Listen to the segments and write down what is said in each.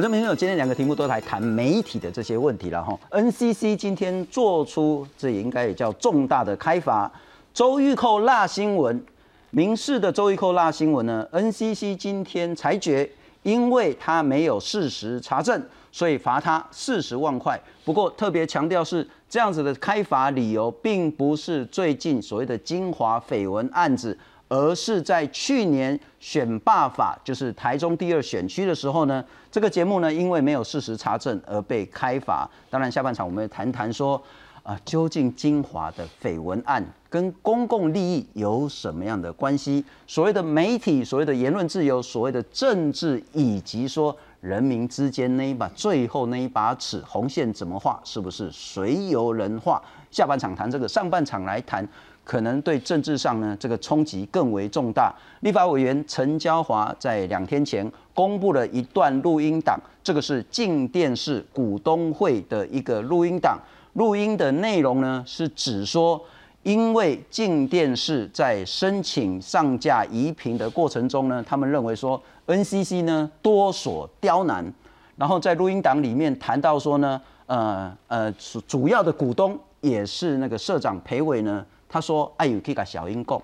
我这边有今天两个题目都来谈媒体的这些问题了哈。NCC 今天做出这也应该也叫重大的开罚，周玉蔻辣新闻，民事的周玉蔻辣新闻呢，NCC 今天裁决，因为他没有事实查证，所以罚他四十万块。不过特别强调是这样子的开罚理由，并不是最近所谓的精华绯闻案子。而是在去年选罢法，就是台中第二选区的时候呢，这个节目呢，因为没有事实查证而被开罚。当然，下半场我们谈谈说，啊，究竟精华的绯闻案跟公共利益有什么样的关系？所谓的媒体，所谓的言论自由，所谓的政治，以及说人民之间那一把最后那一把尺红线怎么画？是不是谁由人画？下半场谈这个，上半场来谈。可能对政治上呢，这个冲击更为重大。立法委员陈椒华在两天前公布了一段录音档，这个是静电视股东会的一个录音档。录音的内容呢，是指说，因为静电视在申请上架移平的过程中呢，他们认为说 NCC 呢多所刁难。然后在录音档里面谈到说呢，呃呃，主主要的股东也是那个社长裴伟呢。他说：“哎，有可以跟小英共。”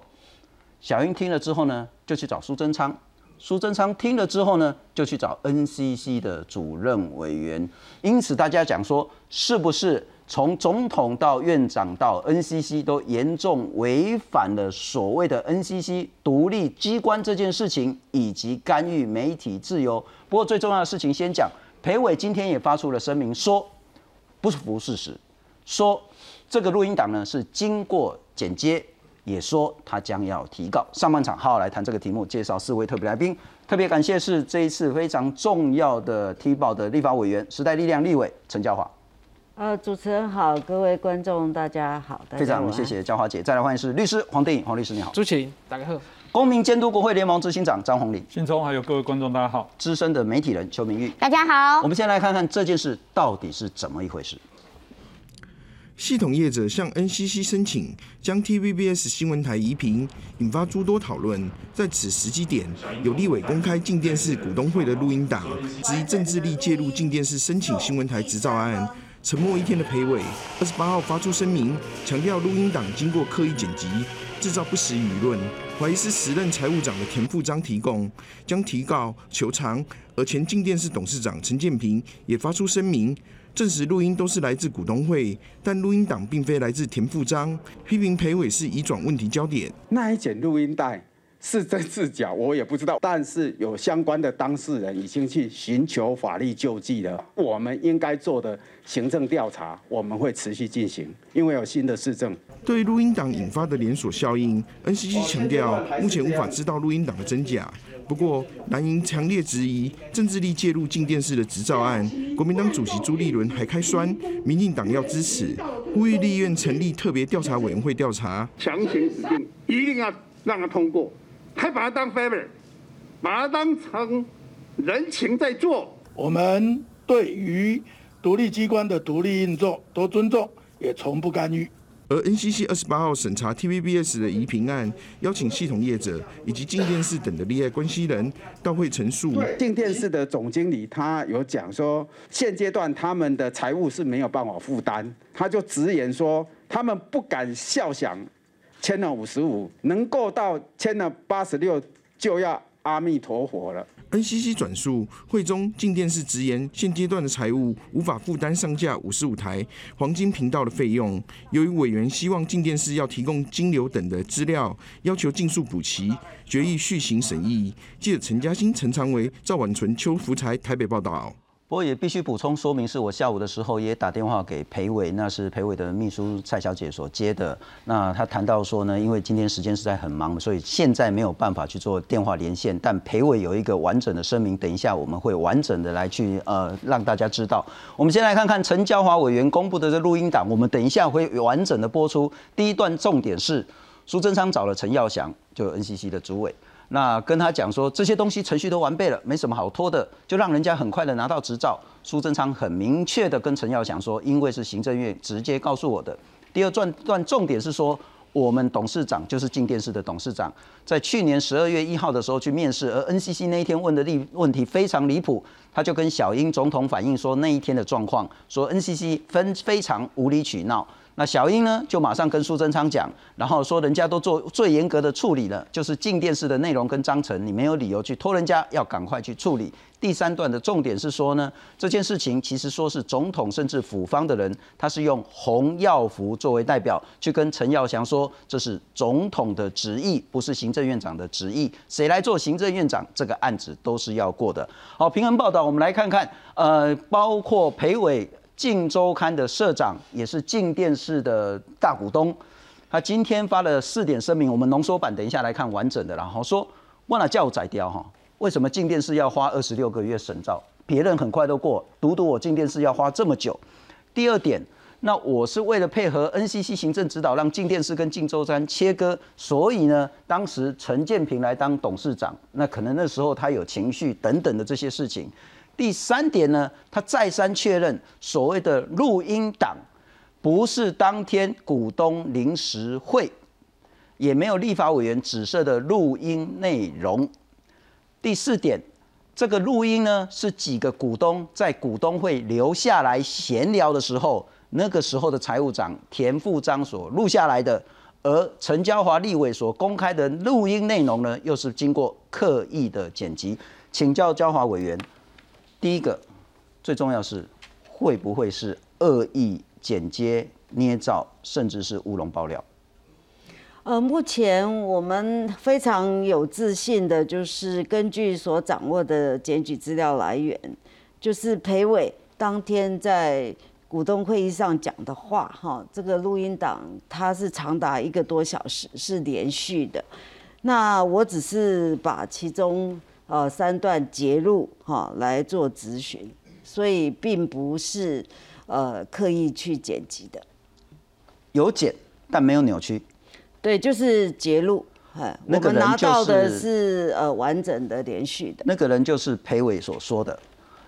小英听了之后呢，就去找苏贞昌。苏贞昌听了之后呢，就去找 NCC 的主任委员。因此，大家讲说，是不是从总统到院长到 NCC 都严重违反了所谓的 NCC 独立机关这件事情，以及干预媒体自由？不过，最重要的事情先讲。裴伟今天也发出了声明，说不是不事实，说这个录音档呢是经过。简接也说他将要提告。上半场好好来谈这个题目，介绍四位特别来宾。特别感谢是这一次非常重要的提报的立法委员，时代力量立委陈娇华。呃，主持人好，各位观众大家好。非常谢谢娇华姐。再来欢迎是律师黄电影黄律师你好。朱启大家好。公民监督国会联盟执行长张宏礼。信聪还有各位观众大家好。资深的媒体人邱明玉。大家好。我们先来看看这件事到底是怎么一回事。系统业者向 NCC 申请将 TVBS 新闻台移平，引发诸多讨论。在此时机点，有立委公开进电视股东会的录音档，质疑政治力介入进电视申请新闻台执照案。沉默一天的裴伟，二十八号发出声明，强调录音档经过刻意剪辑，制造不实舆论，怀疑是时任财务长的田富章提供，将提告求偿。而前进电视董事长陈建平也发出声明。证实录音都是来自股东会，但录音档并非来自田富章，批评裴伟是移转问题焦点。那一卷录音带是真是假，我也不知道。但是有相关的当事人已经去寻求法律救济了。我们应该做的行政调查，我们会持续进行，因为有新的市政。对录音档引发的连锁效应，NCC 强调目前无法知道录音档的真假。不过，蓝营强烈质疑政治力介入进电视的执照案。国民党主席朱立伦还开酸，民进党要支持，呼吁立院成立特别调查委员会调查。强行指定一定要让他通过，还把他当 favor，把他当成人情在做。我们对于独立机关的独立运作都尊重，也从不干预。而 NCC 二十八号审查 TVBS 的移平案，邀请系统业者以及静电视等的利害关系人到会陈述。静电视的总经理他有讲说，现阶段他们的财务是没有办法负担，他就直言说，他们不敢笑想签了五十五，能够到签了八十六就要阿弥陀佛了。NCC 转述会中静电视直言，现阶段的财务无法负担上架五十五台黄金频道的费用。由于委员希望静电视要提供金流等的资料，要求尽速补齐，决议续行审议。记者陈嘉欣、陈长为、赵婉纯、邱福才台北报道。不过也必须补充说明，是我下午的时候也打电话给裴伟，那是裴伟的秘书蔡小姐所接的。那他谈到说呢，因为今天时间实在很忙，所以现在没有办法去做电话连线。但裴伟有一个完整的声明，等一下我们会完整的来去呃让大家知道。我们先来看看陈娇华委员公布的这录音档，我们等一下会完整的播出。第一段重点是苏贞昌找了陈耀祥，就 NCC 的主委。那跟他讲说这些东西程序都完备了，没什么好拖的，就让人家很快的拿到执照。苏贞昌很明确的跟陈耀祥说，因为是行政院直接告诉我的。第二段段重点是说，我们董事长就是静电视的董事长，在去年十二月一号的时候去面试，而 NCC 那一天问的例问题非常离谱，他就跟小英总统反映说那一天的状况，说 NCC 分非常无理取闹。那小英呢，就马上跟苏贞昌讲，然后说人家都做最严格的处理了，就是静电视的内容跟章程，你没有理由去拖人家，要赶快去处理。第三段的重点是说呢，这件事情其实说是总统甚至府方的人，他是用洪耀福作为代表去跟陈耀祥说，这是总统的旨意，不是行政院长的旨意。谁来做行政院长，这个案子都是要过的。好，平衡报道，我们来看看，呃，包括裴伟。《镜周刊》的社长也是镜电视的大股东，他今天发了四点声明，我们浓缩版等一下来看完整的，然后说忘了叫我宰掉哈，为什么镜电视要花二十六个月审照，别人很快都过，独独我镜电视要花这么久。第二点，那我是为了配合 NCC 行政指导，让镜电视跟镜周刊切割，所以呢，当时陈建平来当董事长，那可能那时候他有情绪等等的这些事情。第三点呢，他再三确认，所谓的录音档不是当天股东临时会，也没有立法委员指示的录音内容。第四点，这个录音呢是几个股东在股东会留下来闲聊的时候，那个时候的财务长田富章所录下来的，而陈椒华立委所公开的录音内容呢，又是经过刻意的剪辑。请教娇华委员。第一个最重要是会不会是恶意剪接、捏造，甚至是乌龙爆料？呃，目前我们非常有自信的，就是根据所掌握的检举资料来源，就是裴伟当天在股东会议上讲的话，哈，这个录音档它是长达一个多小时，是连续的。那我只是把其中。呃，三段截录哈来做咨询，所以并不是呃刻意去剪辑的，有剪但没有扭曲。对，就是截录，哎，我们拿到的是呃完整的连续的。那个人就是裴伟所说的。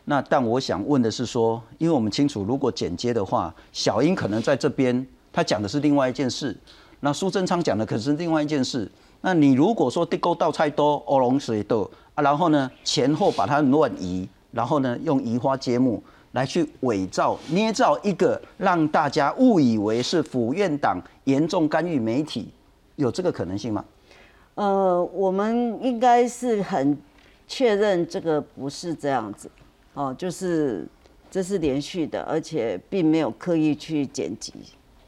那但我想问的是说，因为我们清楚，如果剪接的话，小英可能在这边他讲的是另外一件事，那苏贞昌讲的可是另外一件事。那你如果说地沟倒菜多，欧龙水多。然后呢，前后把它乱移，然后呢，用移花接木来去伪造、捏造一个让大家误以为是府院党严重干预媒体，有这个可能性吗？呃，我们应该是很确认这个不是这样子，哦，就是这是连续的，而且并没有刻意去剪辑。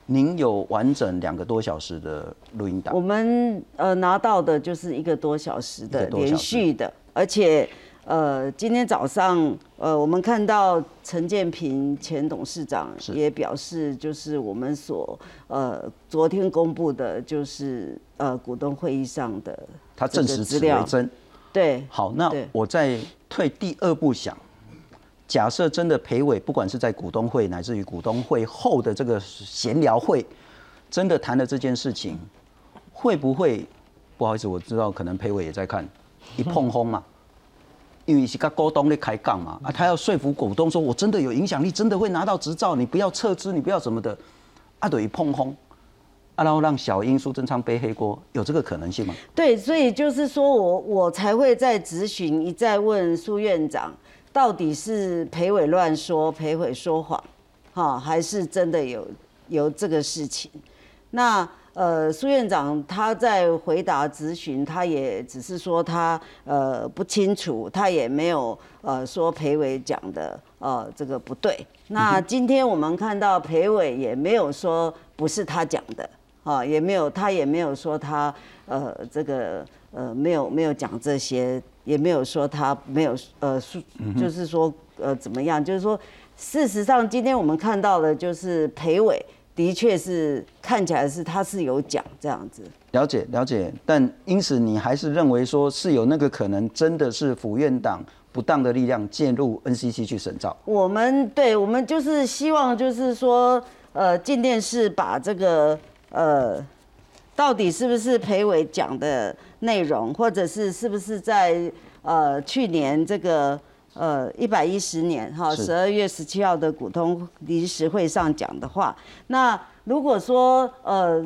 您有完整两个多小时的录音档？我们呃拿到的就是一个多小时的连续的。而且，呃，今天早上，呃，我们看到陈建平前董事长也表示，就是我们所呃昨天公布的，就是呃股东会议上的他证实此为真。对，好，那我再退第二步想，假设真的裴伟不管是在股东会乃至于股东会后的这个闲聊会，真的谈了这件事情，会不会？不好意思，我知道可能裴伟也在看。一碰轰嘛，因为是跟股东在开杠嘛，啊，他要说服股东说，我真的有影响力，真的会拿到执照，你不要撤资，你不要什么的，啊，等于碰轰，啊，然后让小英苏贞昌背黑锅，有这个可能性吗？对，所以就是说我我才会在咨询一再问苏院长，到底是裴伟乱说，裴伟说谎，哈，还是真的有有这个事情？那。呃，苏院长他在回答咨询，他也只是说他呃不清楚，他也没有呃说裴伟讲的呃这个不对。那今天我们看到裴伟也没有说不是他讲的，啊，也没有他也没有说他呃这个呃没有没有讲这些，也没有说他没有呃就是说呃怎么样，就是说事实上今天我们看到的就是裴伟。的确是看起来是他是有讲这样子，了解了解，但因此你还是认为说是有那个可能，真的是府院党不当的力量介入 NCC 去审照。我们对，我们就是希望就是说，呃，进电视把这个呃，到底是不是裴伟讲的内容，或者是是不是在呃去年这个。呃，一百一十年哈，十二月十七号的股东临时会上讲的话，那如果说呃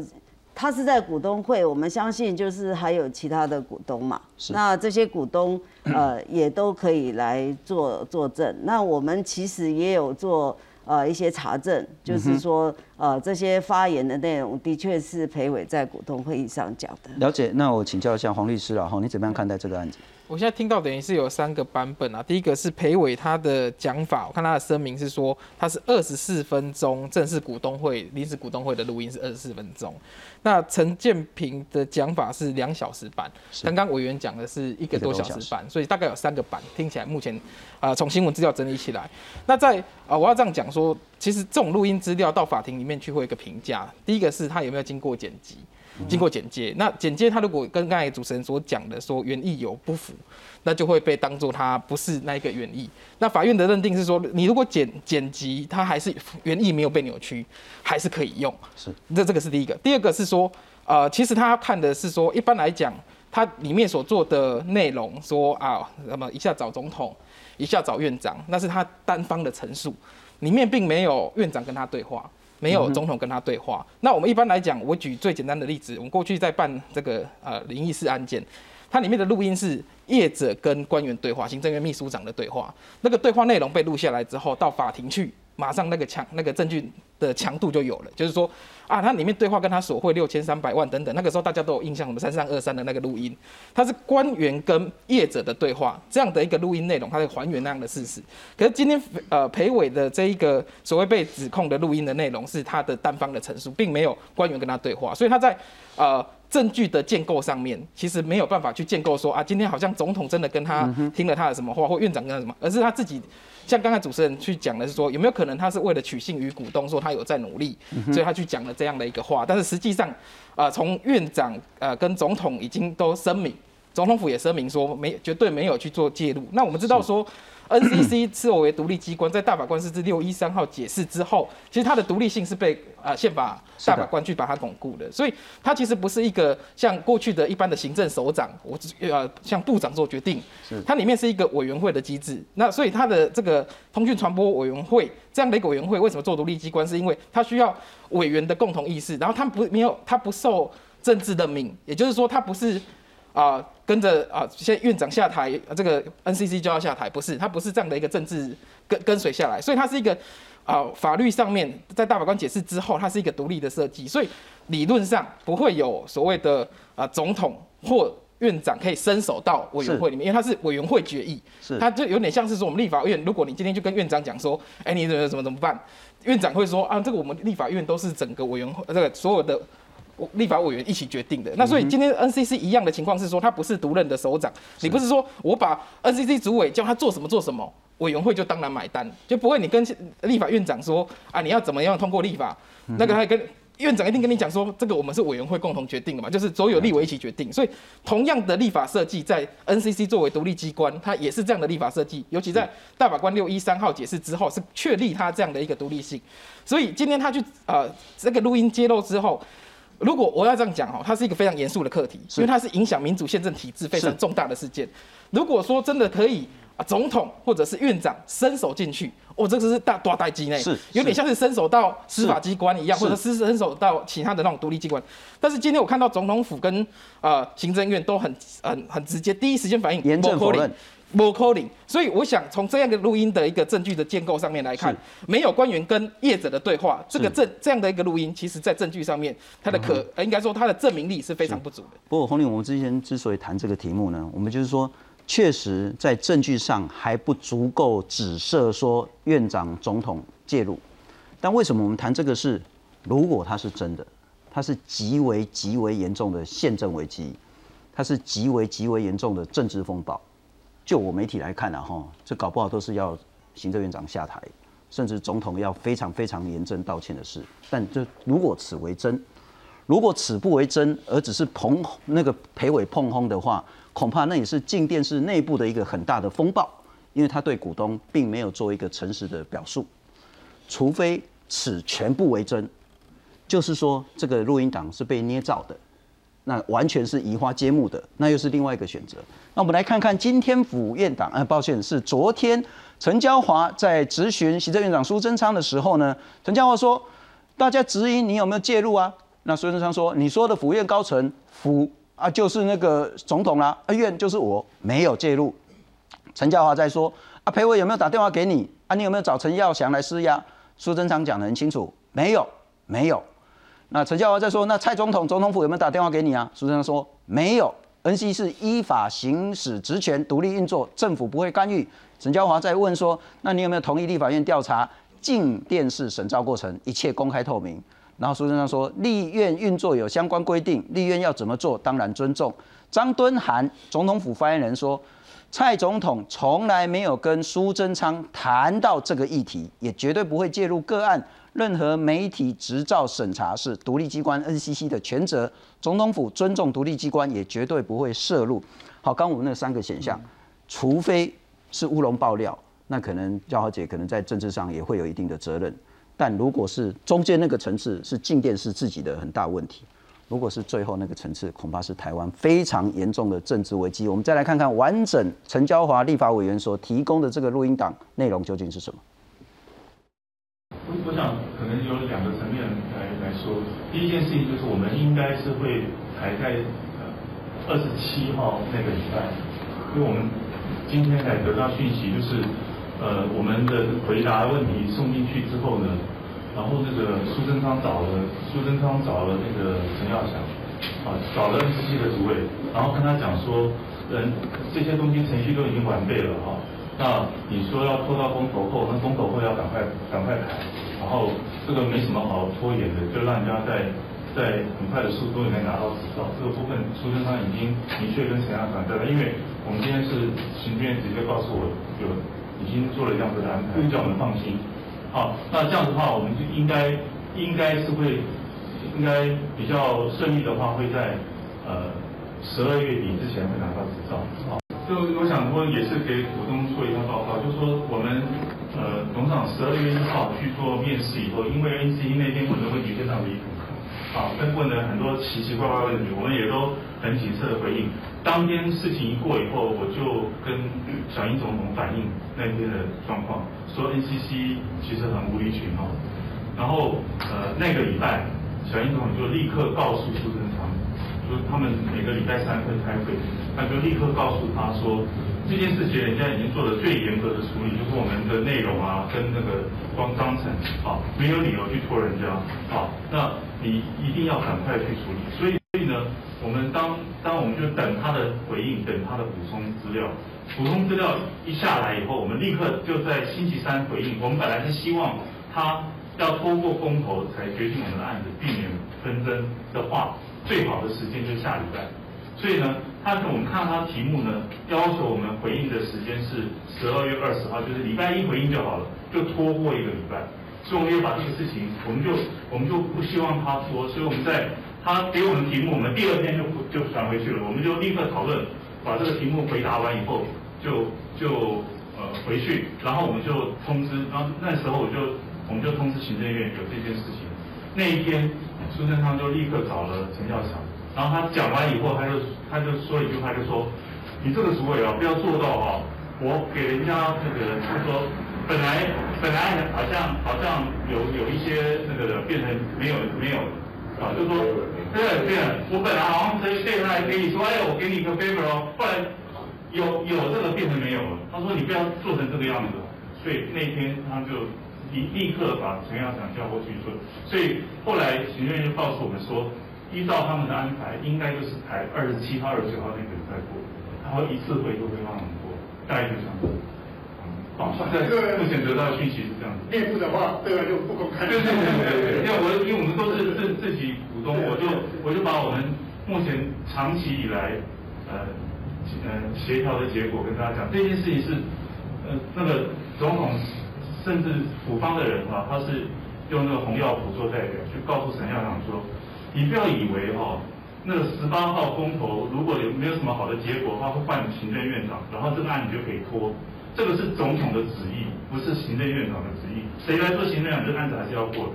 他是在股东会，我们相信就是还有其他的股东嘛。那这些股东呃也都可以来做作证。那我们其实也有做呃一些查证，就是说呃这些发言的内容的确是裴伟在股东会议上讲的。了解，那我请教一下黄律师了哈，你怎么样看待这个案子？我现在听到等于是有三个版本啊。第一个是裴伟他的讲法，我看他的声明是说他是二十四分钟正式股东会临时股东会的录音是二十四分钟。那陈建平的讲法是两小时版，刚刚委员讲的是一个多小时版，所以大概有三个版。听起来目前啊从新闻资料整理起来，那在啊我要这样讲说，其实这种录音资料到法庭里面去会有一个评价，第一个是他有没有经过剪辑。经过剪接，那剪接他如果跟刚才主持人所讲的说原意有不符，那就会被当做他不是那一个原意。那法院的认定是说，你如果剪剪辑，它还是原意没有被扭曲，还是可以用。是，这这个是第一个。第二个是说，呃，其实他看的是说，一般来讲，他里面所做的内容，说啊，那么一下找总统，一下找院长，那是他单方的陈述，里面并没有院长跟他对话。没有总统跟他对话。那我们一般来讲，我举最简单的例子，我们过去在办这个呃灵异事案件，它里面的录音是业者跟官员对话，行政院秘书长的对话。那个对话内容被录下来之后，到法庭去，马上那个强那个证据的强度就有了，就是说。啊，他里面对话跟他索贿六千三百万等等，那个时候大家都有印象，我们三三二三的那个录音，他是官员跟业者的对话，这样的一个录音内容，它在还原那样的事实。可是今天呃裴伟的这一个所谓被指控的录音的内容，是他的单方的陈述，并没有官员跟他对话，所以他在呃证据的建构上面，其实没有办法去建构说啊，今天好像总统真的跟他听了他的什么话，或院长跟他什么，而是他自己。像刚才主持人去讲的是说，有没有可能他是为了取信于股东，说他有在努力，所以他去讲了这样的一个话。但是实际上，呃，从院长呃跟总统已经都声明，总统府也声明说没绝对没有去做介入。那我们知道说。NCC 作为独立机关，在大法官释字六一三号解释之后，其实它的独立性是被呃宪法大法官去把它巩固的，所以它其实不是一个像过去的一般的行政首长，我呃像部长做决定，它里面是一个委员会的机制。那所以它的这个通讯传播委员会这样的一个委员会，为什么做独立机关？是因为它需要委员的共同意识，然后它不没有它不受政治的命，也就是说它不是。啊，跟着啊，现在院长下台，这个 NCC 就要下台，不是，他不是这样的一个政治跟跟随下来，所以它是一个啊，法律上面在大法官解释之后，它是一个独立的设计，所以理论上不会有所谓的啊总统或院长可以伸手到委员会里面，因为它是委员会决议，是，它就有点像是说我们立法院，如果你今天就跟院长讲说，哎，你怎么怎么怎么办？院长会说啊，这个我们立法院都是整个委员会这个所有的。立法委员一起决定的，那所以今天 NCC 一样的情况是说，他不是独任的首长，你不是说我把 NCC 主委叫他做什么做什么，委员会就当然买单，就不会你跟立法院长说啊，你要怎么样通过立法，那个他跟院长一定跟你讲说，这个我们是委员会共同决定的嘛，就是所有立委一起决定，所以同样的立法设计在 NCC 作为独立机关，它也是这样的立法设计，尤其在大法官六一三号解释之后，是确立它这样的一个独立性，所以今天他去呃这个录音揭露之后。如果我要这样讲哈，它是一个非常严肃的课题，因为它是影响民主宪政体制非常重大的事件。如果说真的可以啊，总统或者是院长伸手进去，哦，这个是大大代机内，是有点像是伸手到司法机关一样，或者是伸手到其他的那种独立机关。但是今天我看到总统府跟呃行政院都很很很直接，第一时间反应，严正否认。不 calling，所以我想从这样的录音的一个证据的建构上面来看，没有官员跟业者的对话，这个证这样的一个录音，其实在证据上面，它的可应该说它的证明力是非常不足的。不过洪林，我们之前之所以谈这个题目呢，我们就是说，确实在证据上还不足够指涉说院长、总统介入。但为什么我们谈这个是，如果它是真的，它是极为极为严重的宪政危机，它是极为极为严重的政治风暴。就我媒体来看呢，哈，这搞不好都是要行政院长下台，甚至总统要非常非常严正道歉的事。但这如果此为真，如果此不为真，而只是捧那个裴伟碰轰的话，恐怕那也是静电视内部的一个很大的风暴，因为他对股东并没有做一个诚实的表述。除非此全部为真，就是说这个录音档是被捏造的。那完全是移花接木的，那又是另外一个选择。那我们来看看今天府院长，呃，抱歉，是昨天陈娇华在质询行政院长苏贞昌的时候呢，陈娇华说，大家质疑你有没有介入啊？那苏贞昌说：“你说的府院高层，府啊就是那个总统啦，院就是我，没有介入。”陈嘉华在说：“啊，裴伟有没有打电话给你？啊，你有没有找陈耀祥来施压？”苏贞昌讲得很清楚，没有，没有。那陈嘉华在说：“那蔡总统、总统府有没有打电话给你啊？”苏贞昌说：“没有，NC 是依法行使职权，独立运作，政府不会干预。”陈嘉华在问说：“那你有没有同意立法院调查静电视审照过程，一切公开透明？”然后苏贞昌说：“立院运作有相关规定，立院要怎么做，当然尊重。”张敦涵总统府发言人说：“蔡总统从来没有跟苏贞昌谈到这个议题，也绝对不会介入个案。任何媒体执照审查是独立机关 NCC 的全责，总统府尊重独立机关，也绝对不会涉入。”好，刚我们那三个选项，除非是乌龙爆料，那可能焦豪姐可能在政治上也会有一定的责任。但如果是中间那个层次是静电视自己的很大问题，如果是最后那个层次，恐怕是台湾非常严重的政治危机。我们再来看看完整陈椒华立法委员所提供的这个录音档内容究竟是什么。我想可能有两个层面来来说，第一件事情就是我们应该是会排在呃二十七号那个礼拜，因为我们今天才得到讯息，就是呃我们的回答问题送进去之后呢，然后那个苏贞昌找了苏贞昌找了那个陈耀祥，啊找了 NCC 的主委，然后跟他讲说，嗯这些东西程序都已经完备了哈，那你说要拖到公投后，那公投后要赶快赶快排，然后这个没什么好拖延的，就让人家在在很快的速度里面拿到执照。这个部分苏贞昌已经明确跟陈亚传交代了，因为我们今天是行政院直接告诉我有已经做了这样子的安排，叫我们放心。好，那这样的话，我们就应该应该是会应该比较顺利的话，会在呃十二月底之前会拿到执照。好。就我想说，也是给股东做一下报告，就是说我们呃董事长十二月一号去做面试以后，因为 NCC 那天问的问题非常离谱，啊，跟问了很多奇奇怪怪问题，我们也都很谨慎的回应。当天事情一过以后，我就跟小英总统反映那天的状况，说 NCC 其实很无理取闹。然后呃那个礼拜，小英总统就立刻告诉苏贞昌，说他们每个礼拜三会开会。他就立刻告诉他说，这件事情人家已经做了最严格的处理，就是我们的内容啊，跟那个光章程，啊，没有理由去拖人家，啊，那你一定要赶快去处理。所以，所以呢，我们当当我们就等他的回应，等他的补充资料，补充资料一下来以后，我们立刻就在星期三回应。我们本来是希望他要通过公投才决定我们的案子，避免纷争的话，最好的时间就下礼拜。所以呢，他我们看他题目呢，要求我们回应的时间是十二月二十号，就是礼拜一回应就好了，就拖过一个礼拜。所以我们也把这个事情，我们就我们就不希望他拖，所以我们在他给我们题目，我们第二天就就传回去了，我们就立刻讨论，把这个题目回答完以后，就就呃回去，然后我们就通知，然后那时候我就我们就通知行政院有这件事情。那一天，苏贞昌就立刻找了陈耀祥。然后他讲完以后，他就他就说一句话，就说：“你这个主委啊，不要做到哈，我给人家那个，就说本来本来好像好像有有一些那个变成没有没有啊，就说对对，我本来好像可以对他给你说，哎，我给你一个 favor 哦，后来有有这个变成没有了。他说你不要做成这个样子，所以那天他就立立刻把陈校长叫过去说，所以后来行政院就告诉我们说。依照他们的安排，应该就是排二十七号、二十九号那个礼拜过，然后一次会都会让我们过，大概就这样子。好，在目前得到的讯息是这样子。内部的话，这个就不公开。对对对对对。因为我因为我们都是自自己股东，我就我就把我们目前长期以来呃呃协调的结果跟大家讲。这件事情是呃那个总统甚至府方的人哈，他是用那个红药普做代表去告诉陈校长说。你不要以为哦，那个十八号公投如果有没有什么好的结果，他会换行政院长，然后这个案子就可以拖。这个是总统的旨意，不是行政院长的旨意。谁来做行政院长，这案子还是要过的。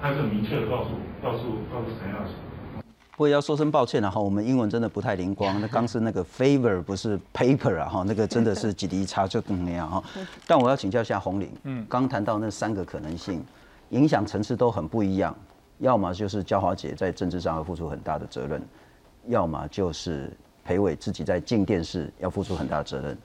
他是明确的告诉告诉告诉陈耀祥。不过要说声抱歉了哈，我们英文真的不太灵光。那刚是那个 favor 不是 paper 啊哈，那个真的是几滴差就那样哈。但我要请教一下洪玲，嗯，刚谈到那三个可能性，影响层次都很不一样。要么就是焦华姐在政治上要付出很大的责任，要么就是裴伟自己在进电视要付出很大的责任，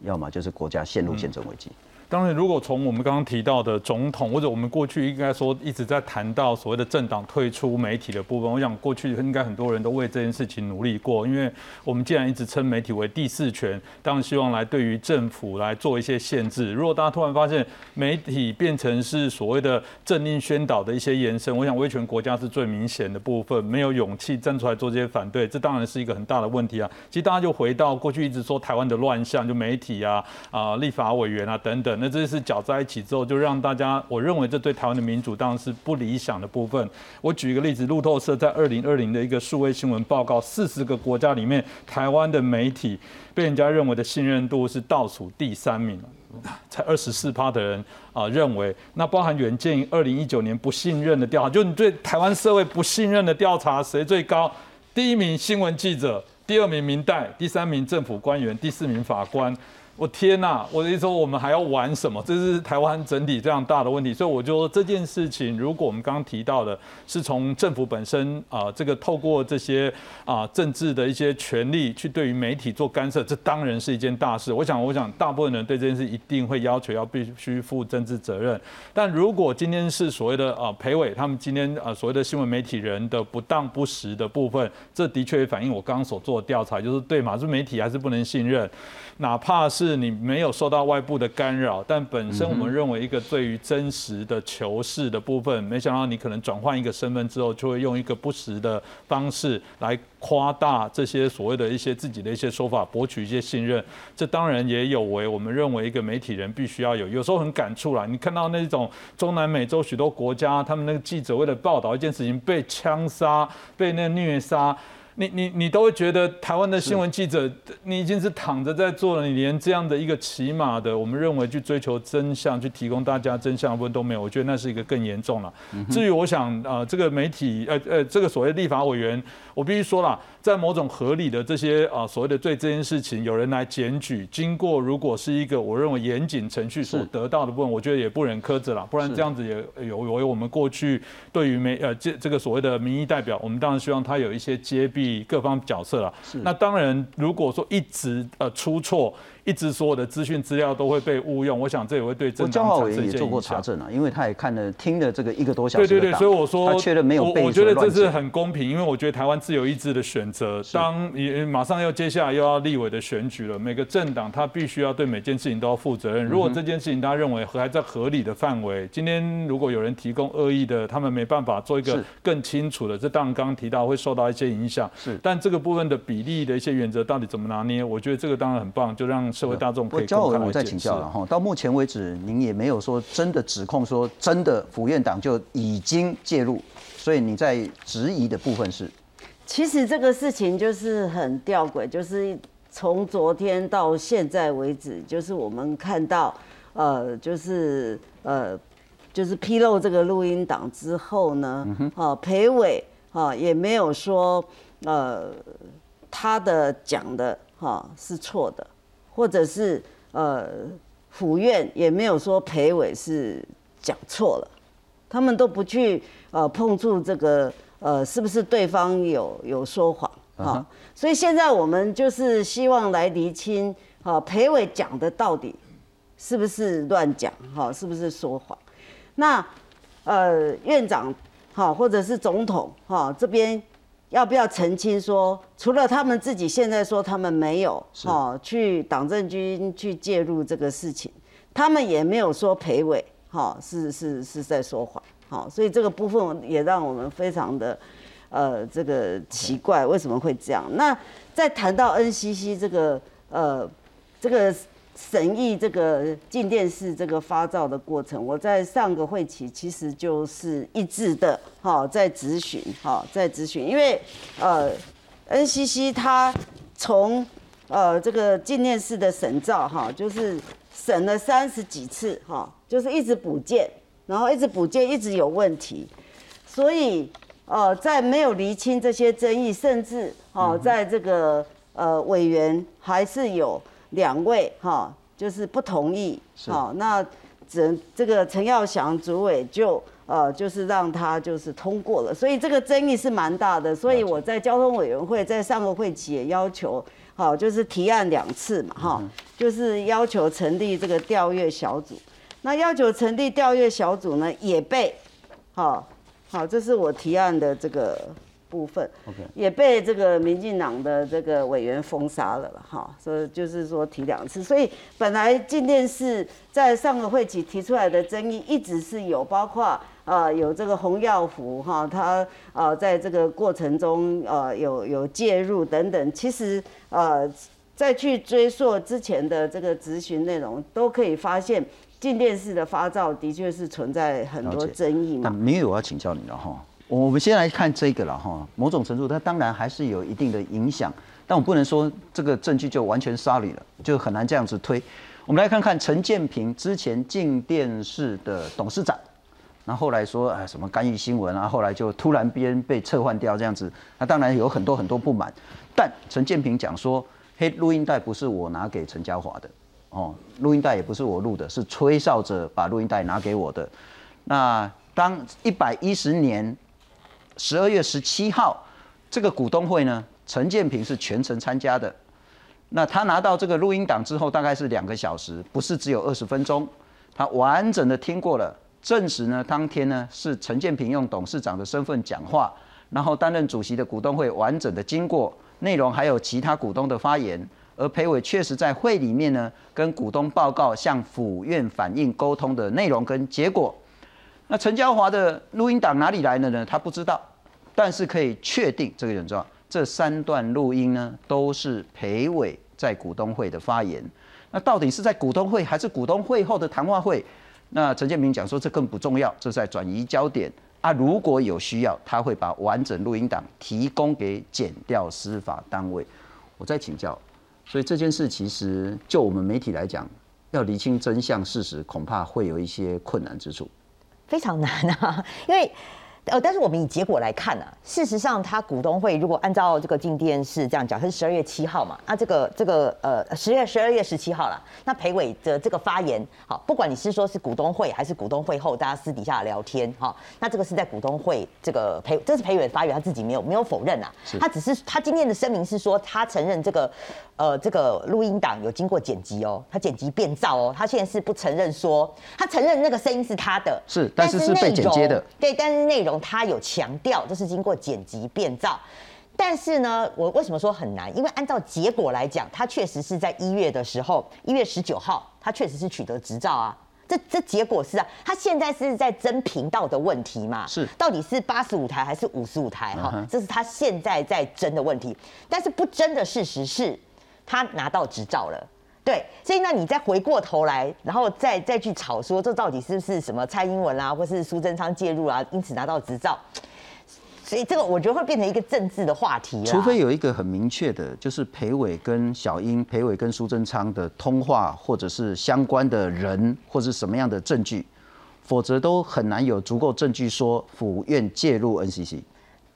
要么就是国家陷入宪政危机。当然，如果从我们刚刚提到的总统，或者我们过去应该说一直在谈到所谓的政党退出媒体的部分，我想过去应该很多人都为这件事情努力过。因为我们既然一直称媒体为第四权，当然希望来对于政府来做一些限制。如果大家突然发现媒体变成是所谓的政令宣导的一些延伸，我想威权国家是最明显的部分，没有勇气站出来做这些反对，这当然是一个很大的问题啊。其实大家就回到过去一直说台湾的乱象，就媒体啊、啊立法委员啊等等。那这是搅在一起之后，就让大家，我认为这对台湾的民主当然是不理想的部分。我举一个例子，路透社在二零二零的一个数位新闻报告，四十个国家里面，台湾的媒体被人家认为的信任度是倒数第三名，才二十四趴的人啊认为。那包含远见二零一九年不信任的调查，就你对台湾社会不信任的调查，谁最高？第一名新闻记者，第二名民代，第三名政府官员，第四名法官。我天呐！我的意思说，我们还要玩什么？这是台湾整体这样大的问题，所以我就说这件事情，如果我们刚刚提到的是从政府本身啊，这个透过这些啊政治的一些权利去对于媒体做干涉，这当然是一件大事。我想，我想大部分人对这件事一定会要求要必须负政治责任。但如果今天是所谓的啊裴伟他们今天啊所谓的新闻媒体人的不当不实的部分，这的确反映我刚刚所做的调查，就是对马是媒体还是不能信任。哪怕是你没有受到外部的干扰，但本身我们认为一个对于真实的求是的部分，没想到你可能转换一个身份之后，就会用一个不实的方式来夸大这些所谓的一些自己的一些说法，博取一些信任。这当然也有违我们认为一个媒体人必须要有。有时候很感触啦，你看到那种中南美洲许多国家，他们那个记者为了报道一件事情被枪杀、被那虐杀。你你你都会觉得台湾的新闻记者，你已经是躺着在做了，你连这样的一个起码的，我们认为去追求真相、去提供大家真相的部分都没有，我觉得那是一个更严重了。至于我想啊，这个媒体呃呃，这个所谓立法委员，我必须说了。在某种合理的这些啊所谓的对这件事情有人来检举，经过如果是一个我认为严谨程序所得到的部分，我觉得也不忍苛责了，不然这样子也有有我们过去对于媒呃这这个所谓的民意代表，我们当然希望他有一些揭弊各方角色了。那当然如果说一直呃出错。一直所有的资讯资料都会被误用，我想这也会对政党产生也做过查证啊，因为他也看了听了这个一个多小时。对对对，所以我说他确认没有被我觉得这是很公平，因为我觉得台湾自由意志的选择，当也马上要接下来又要立委的选举了，每个政党他必须要对每件事情都要负责任。如果这件事情大家认为还在合理的范围，今天如果有人提供恶意的，他们没办法做一个更清楚的，这当然刚刚提到会受到一些影响。是，但这个部分的比例的一些原则到底怎么拿捏？我觉得这个当然很棒，就让社会大众可以。焦委员，我再请教了哈。到目前为止，您也没有说真的指控说真的府院党就已经介入，所以你在质疑的部分是？其实这个事情就是很吊诡，就是从昨天到现在为止，就是我们看到，呃，就是呃，就是披露这个录音档之后呢，啊，裴伟啊也没有说，呃，他的讲的哈是错的，或者是。呃，府院也没有说裴伟是讲错了，他们都不去呃碰触这个呃是不是对方有有说谎啊？所以现在我们就是希望来厘清啊，裴伟讲的到底是不是乱讲哈？是不是说谎？那呃院长哈或者是总统哈这边。要不要澄清说，除了他们自己现在说他们没有哈去党政军去介入这个事情，他们也没有说裴伟哈是是是在说谎，好，所以这个部分也让我们非常的呃这个奇怪，为什么会这样？那在谈到 NCC 这个呃这个。审议这个进电视这个发照的过程，我在上个会期其实就是一致的哈，在咨询哈，在咨询，因为呃，NCC 它从呃这个进电视的审照哈，就是审了三十几次哈，就是一直补件，然后一直补件，一直有问题，所以呃，在没有厘清这些争议，甚至哦，在这个呃委员还是有。两位哈，就是不同意，好，那只这个陈耀祥主委就呃，就是让他就是通过了，所以这个争议是蛮大的。所以我在交通委员会在上个会期也要求，好，就是提案两次嘛，哈，就是要求成立这个调阅小组。那要求成立调阅小组呢，也被，好，好，这是我提案的这个。部分，OK，也被这个民进党的这个委员封杀了了哈，所以就是说提两次，所以本来进电视在上个会期提出来的争议一直是有，包括呃有这个洪耀福哈，他呃在这个过程中呃有有介入等等，其实呃再去追溯之前的这个咨询内容，都可以发现进电视的发照的确是存在很多争议嘛。那没有我要请教你了哈。我们先来看这个了哈，某种程度它当然还是有一定的影响，但我不能说这个证据就完全杀你了，就很难这样子推。我们来看看陈建平之前进电视的董事长，那后来说哎什么干预新闻啊，后来就突然间被撤换掉这样子，那当然有很多很多不满。但陈建平讲说，嘿，录音带不是我拿给陈家华的，哦，录音带也不是我录的，是吹哨者把录音带拿给我的。那当一百一十年。十二月十七号，这个股东会呢，陈建平是全程参加的。那他拿到这个录音档之后，大概是两个小时，不是只有二十分钟。他完整的听过了，证实呢，当天呢是陈建平用董事长的身份讲话，然后担任主席的股东会完整的经过内容，还有其他股东的发言。而裴伟确实在会里面呢，跟股东报告向府院反映沟通的内容跟结果。那陈娇华的录音档哪里来的呢？他不知道。但是可以确定这个很重要，这三段录音呢都是裴伟在股东会的发言。那到底是在股东会还是股东会后的谈话会？那陈建明讲说这更不重要，这是在转移焦点啊。如果有需要，他会把完整录音档提供给检调司法单位。我再请教，所以这件事其实就我们媒体来讲，要厘清真相事实，恐怕会有一些困难之处。非常难啊，因为。呃，但是我们以结果来看呢，事实上，他股东会如果按照这个进电视这样讲，他是十二月七号嘛，那这个这个呃十月十二月十七号了，那裴伟的这个发言，好，不管你是说是股东会还是股东会后大家私底下聊天，哈，那这个是在股东会这个裴，这是裴伟的发言，他自己没有没有否认啊，他只是他今天的声明是说他承认这个呃这个录音档有经过剪辑哦，他剪辑变造哦，他现在是不承认说他承认那个声音是他的，是，但是是被剪接的，对，但是内容。他有强调这是经过剪辑变造，但是呢，我为什么说很难？因为按照结果来讲，他确实是在一月的时候，一月十九号，他确实是取得执照啊。这这结果是啊，他现在是在争频道的问题嘛？是，到底是八十五台还是五十五台？哈，这是他现在在争的问题。但是不争的事实是，他拿到执照了。对，所以那你再回过头来，然后再再去吵说这到底是不是什么蔡英文啊，或是苏贞昌介入啊，因此拿到执照，所以这个我觉得会变成一个政治的话题除非有一个很明确的，就是裴伟跟小英、裴伟跟苏贞昌的通话，或者是相关的人，或者什么样的证据，否则都很难有足够证据说府院介入 NCC。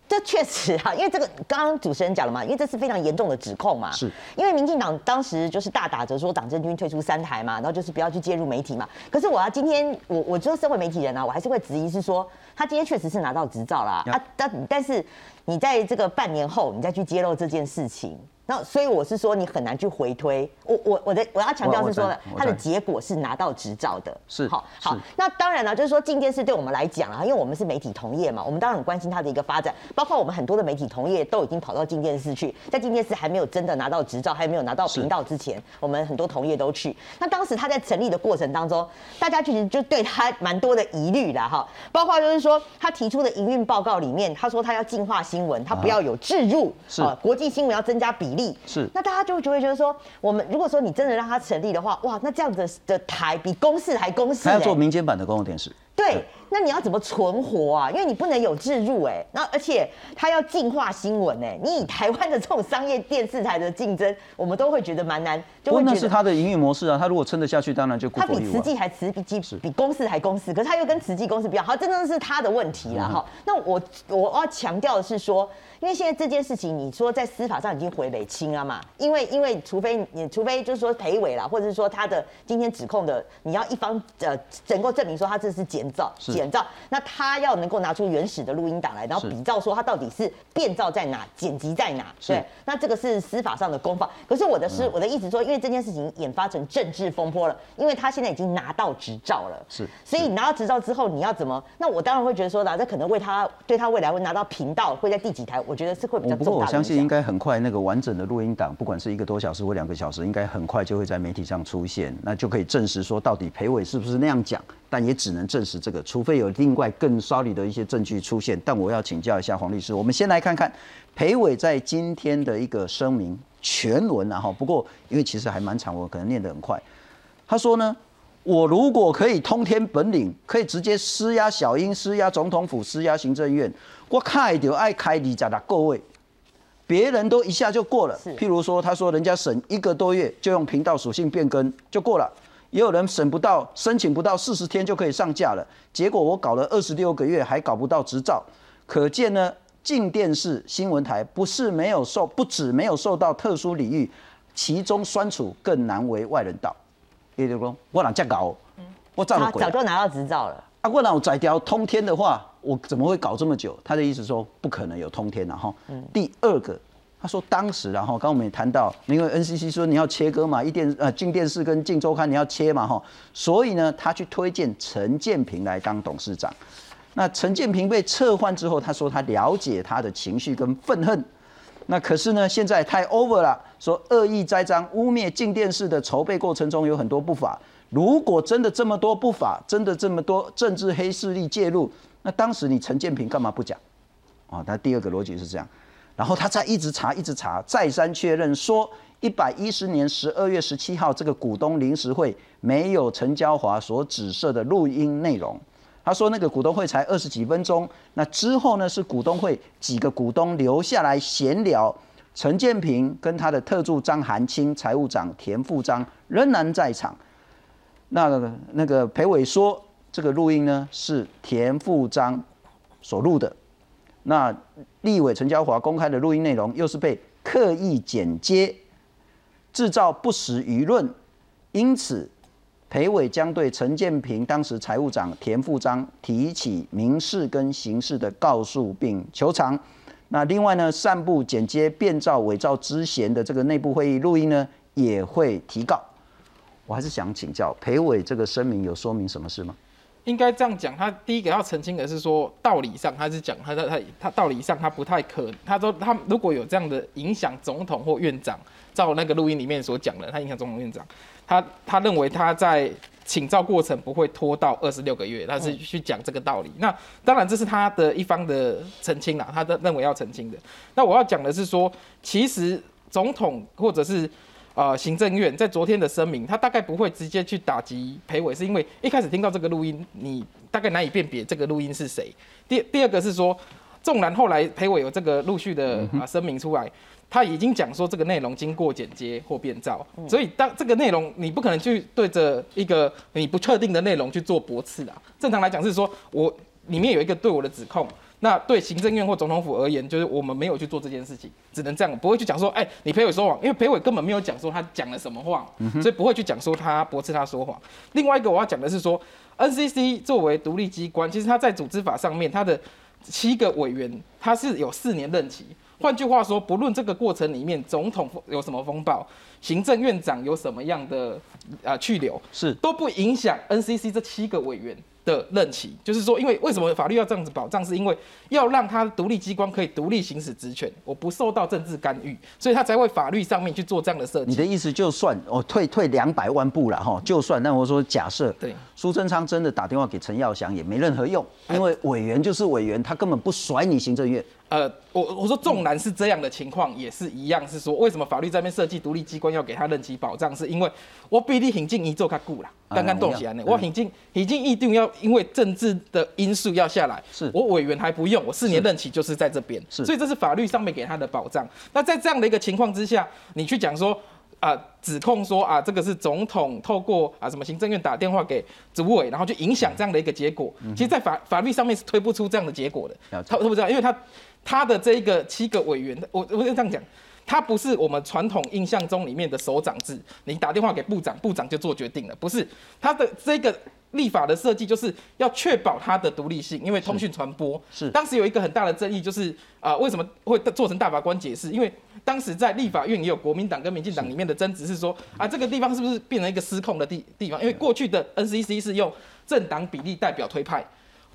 这确实啊，因为这个刚刚主持人讲了嘛，因为这是非常严重的指控嘛。是，因为民进党当时就是大打折说党政军退出三台嘛，然后就是不要去介入媒体嘛。可是我要今天我我就是身为媒体人啊，我还是会质疑是说，他今天确实是拿到执照啦啊，但但是你在这个半年后你再去揭露这件事情。那所以我是说，你很难去回推。我我我的我要强调是说，它的结果是拿到执照的。是好好。那当然了，就是说进电视对我们来讲啊，因为我们是媒体同业嘛，我们当然很关心它的一个发展。包括我们很多的媒体同业都已经跑到进电视去，在进电视还没有真的拿到执照，还没有拿到频道之前，我们很多同业都去。那当时他在成立的过程当中，大家其实就对他蛮多的疑虑的哈。包括就是说，他提出的营运报告里面，他说他要净化新闻，他不要有置入，是国际新闻要增加比。力。是，那大家就就会觉得说，我们如果说你真的让它成立的话，哇，那这样子的台比公视还公视，他要做民间版的公共电视。对，那你要怎么存活啊？因为你不能有置入哎，那而且它要净化新闻哎，你以台湾的这种商业电视台的竞争，我们都会觉得蛮难。就会那是它的营运模式啊，它如果撑得下去，当然就。它比慈济还慈比基比公司还公司，可是它又跟慈济公司比较好，真的是他的问题了哈。那我我要强调的是说。因为现在这件事情，你说在司法上已经回北清了嘛？因为因为除非你除非就是说裴伟了，或者是说他的今天指控的，你要一方呃能够证明说他这是剪减照是。减造，那他要能够拿出原始的录音档来，然后比照说他到底是变造在哪，剪辑在哪，对，那这个是司法上的公法。可是我的是、我的意思说，因为这件事情演发成政治风波了，因为他现在已经拿到执照了，是所以你拿到执照之后，你要怎么？那我当然会觉得说啦，这可能为他对他未来会拿到频道，会在第几台，我觉得是会比较我不过我。相信应该很快那个完整的录音档，不管是一个多小时或两个小时，应该很快就会在媒体上出现，那就可以证实说到底裴伟是不是那样讲，但也只能证实这个，除非有另外更 solid 的一些证据出现。但我要请教一下黄律师，我们先来看看裴伟在今天的一个声明全文啊哈，不过因为其实还蛮长，我可能念得很快。他说呢，我如果可以通天本领，可以直接施压小英、施压总统府、施压行政院，我开就爱开二十六个位，别人都一下就过了。譬如说，他说人家审一个多月就用频道属性变更就过了，也有人审不到、申请不到四十天就可以上架了，结果我搞了二十六个月还搞不到执照，可见呢，静电视新闻台不是没有受，不止没有受到特殊礼遇，其中酸楚更难为外人道。也就是说，我哪这搞，我照了鬼啊早就拿到执照了。啊，我哪有摘掉通天的话，我怎么会搞这么久？他的意思说不可能有通天然后，第二个，他说当时然后刚我们也谈到，因为 NCC 说你要切割嘛，一电呃进电视跟进周刊你要切嘛哈，所以呢，他去推荐陈建平来当董事长。那陈建平被撤换之后，他说他了解他的情绪跟愤恨。那可是呢，现在太 over 了，说恶意栽赃、污蔑进电视的筹备过程中有很多不法。如果真的这么多不法，真的这么多政治黑势力介入，那当时你陈建平干嘛不讲？啊，他第二个逻辑是这样，然后他再一直查，一直查，再三确认说，一百一十年十二月十七号这个股东临时会没有陈椒华所指涉的录音内容。他说那个股东会才二十几分钟，那之后呢是股东会几个股东留下来闲聊，陈建平跟他的特助张寒清、财务长田富章仍然在场。那那个裴伟说，这个录音呢是田富章所录的。那立委陈椒华公开的录音内容又是被刻意剪接，制造不实舆论，因此裴伟将对陈建平当时财务长田富章提起民事跟刑事的告诉并求偿。那另外呢，散布剪接、变造、伪造之嫌的这个内部会议录音呢，也会提告。我还是想请教裴伟，这个声明有说明什么事吗？应该这样讲，他第一个要澄清的是说，道理上他是讲他他他他道理上他不太可，他说他如果有这样的影响总统或院长，照那个录音里面所讲的，他影响总统院长，他他认为他在请照过程不会拖到二十六个月，他是去讲这个道理。那当然这是他的一方的澄清啦，他的认为要澄清的。那我要讲的是说，其实总统或者是呃，行政院在昨天的声明，他大概不会直接去打击裴伟，是因为一开始听到这个录音，你大概难以辨别这个录音是谁。第第二个是说，纵然后来裴伟有这个陆续的啊声明出来，他已经讲说这个内容经过剪接或变造，所以当这个内容你不可能去对着一个你不确定的内容去做驳斥啊。正常来讲是说我里面有一个对我的指控。那对行政院或总统府而言，就是我们没有去做这件事情，只能这样，不会去讲说，哎、你裴伟说谎，因为裴伟根本没有讲说他讲了什么话，所以不会去讲说他驳斥他说谎。另外一个我要讲的是说，NCC 作为独立机关，其实他在组织法上面，他的七个委员他是有四年任期。换句话说，不论这个过程里面总统有什么风暴，行政院长有什么样的啊去留，是都不影响 NCC 这七个委员的任期。就是说，因为为什么法律要这样子保障，是因为要让他独立机关可以独立行使职权，我不受到政治干预，所以他才会法律上面去做这样的设计。你的意思就算我、哦、退退两百万步了哈，就算那我说假设，对，苏贞昌真的打电话给陈耀祥也没任何用，因为委员就是委员，他根本不甩你行政院。呃，我我说纵然是这样的情况，也是一样，是说为什么法律这边设计独立机关要给他任期保障，是因为我比你很近一做他固啦，刚刚动起来呢，我很近已经一定要因为政治的因素要下来，是我委员还不用，我四年任期就是在这边，是所以这是法律上面给他的保障。那在这样的一个情况之下，你去讲说。啊，指控说啊，这个是总统透过啊什么行政院打电话给主委，然后去影响这样的一个结果。其实，在法法律上面是推不出这样的结果的。他他不知道，因为他他的这一个七个委员，我我就这样讲，他不是我们传统印象中里面的首长制，你打电话给部长，部长就做决定了，不是他的这个立法的设计就是要确保它的独立性，因为通讯传播是当时有一个很大的争议，就是啊、为什么会做成大法官解释？因为当时在立法院也有国民党跟民进党里面的争执，是说啊，这个地方是不是变成一个失控的地地方？因为过去的 NCC 是用政党比例代表推派。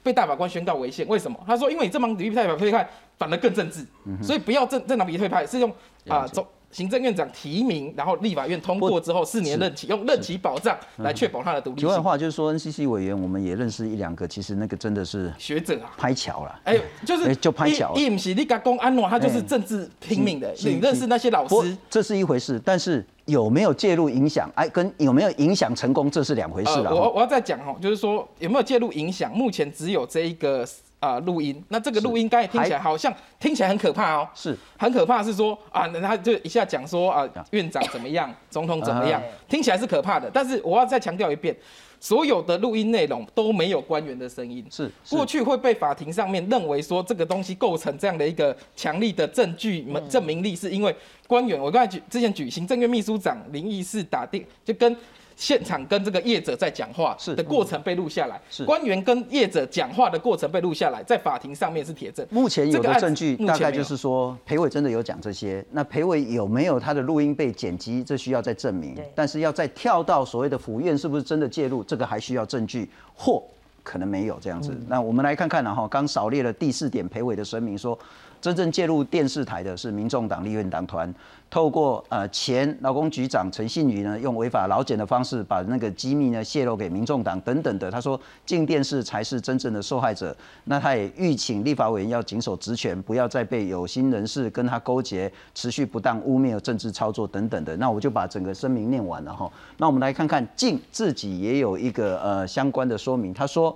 被大法官宣告违宪，为什么？他说，因为你这帮比例代表推派反而更政治，所以不要政政党比例推派，是用啊了解总行政院长提名，然后立法院通过之后四年任期，用任期保障来确保他的独立题外。话就是说，NCC 委员我们也认识一两个，其实那个真的是学者啊，拍桥了。哎，就是哎就拍脚一不是你甲公安诺，他就是哎政治拼命的。你认识那些老师？这是一回事，但是有没有介入影响，哎，跟有没有影响成功，这是两回事了。我我要再讲哦，就是说有没有介入影响？目前只有这一个啊录音，那这个录音刚才听起来好像听起来很可怕哦，是很可怕，是说啊，那他就一下讲说啊，院长怎么样，总统怎么样啊，听起来是可怕的。但是我要再强调一遍，所有的录音内容都没有官员的声音。是是过去会被法庭上面认为说这个东西构成这样的一个强力的证据嗯证明力，是因为官员，我刚才举之前举行政院秘书长林义士打电就跟。现场跟这个业者在讲话是的过程被录下来，是官员跟业者讲话的过程被录下来，在法庭上面是铁证。目前有的证据大概就是说，裴伟真的有讲这些。那裴伟有没有他的录音被剪辑，这需要再证明对。但是要再跳到所谓的府院是不是真的介入，这个还需要证据，或可能没有这样子。那我们来看看然后刚少列了第四点，裴伟的声明说，真正介入电视台的是民众党立院党团，透过呃前劳工局长陈信宇呢，用违法劳检的方式把那个机密呢泄露给民众党等等的。他说，进电视才是真正的受害者。那他也吁请立法委员要谨守职权，不要再被有心人士跟他勾结，持续不当污蔑政治操作等等的。那我就把整个声明念完了哈。那我们来看看进自己也有一个呃相关的说明，他说。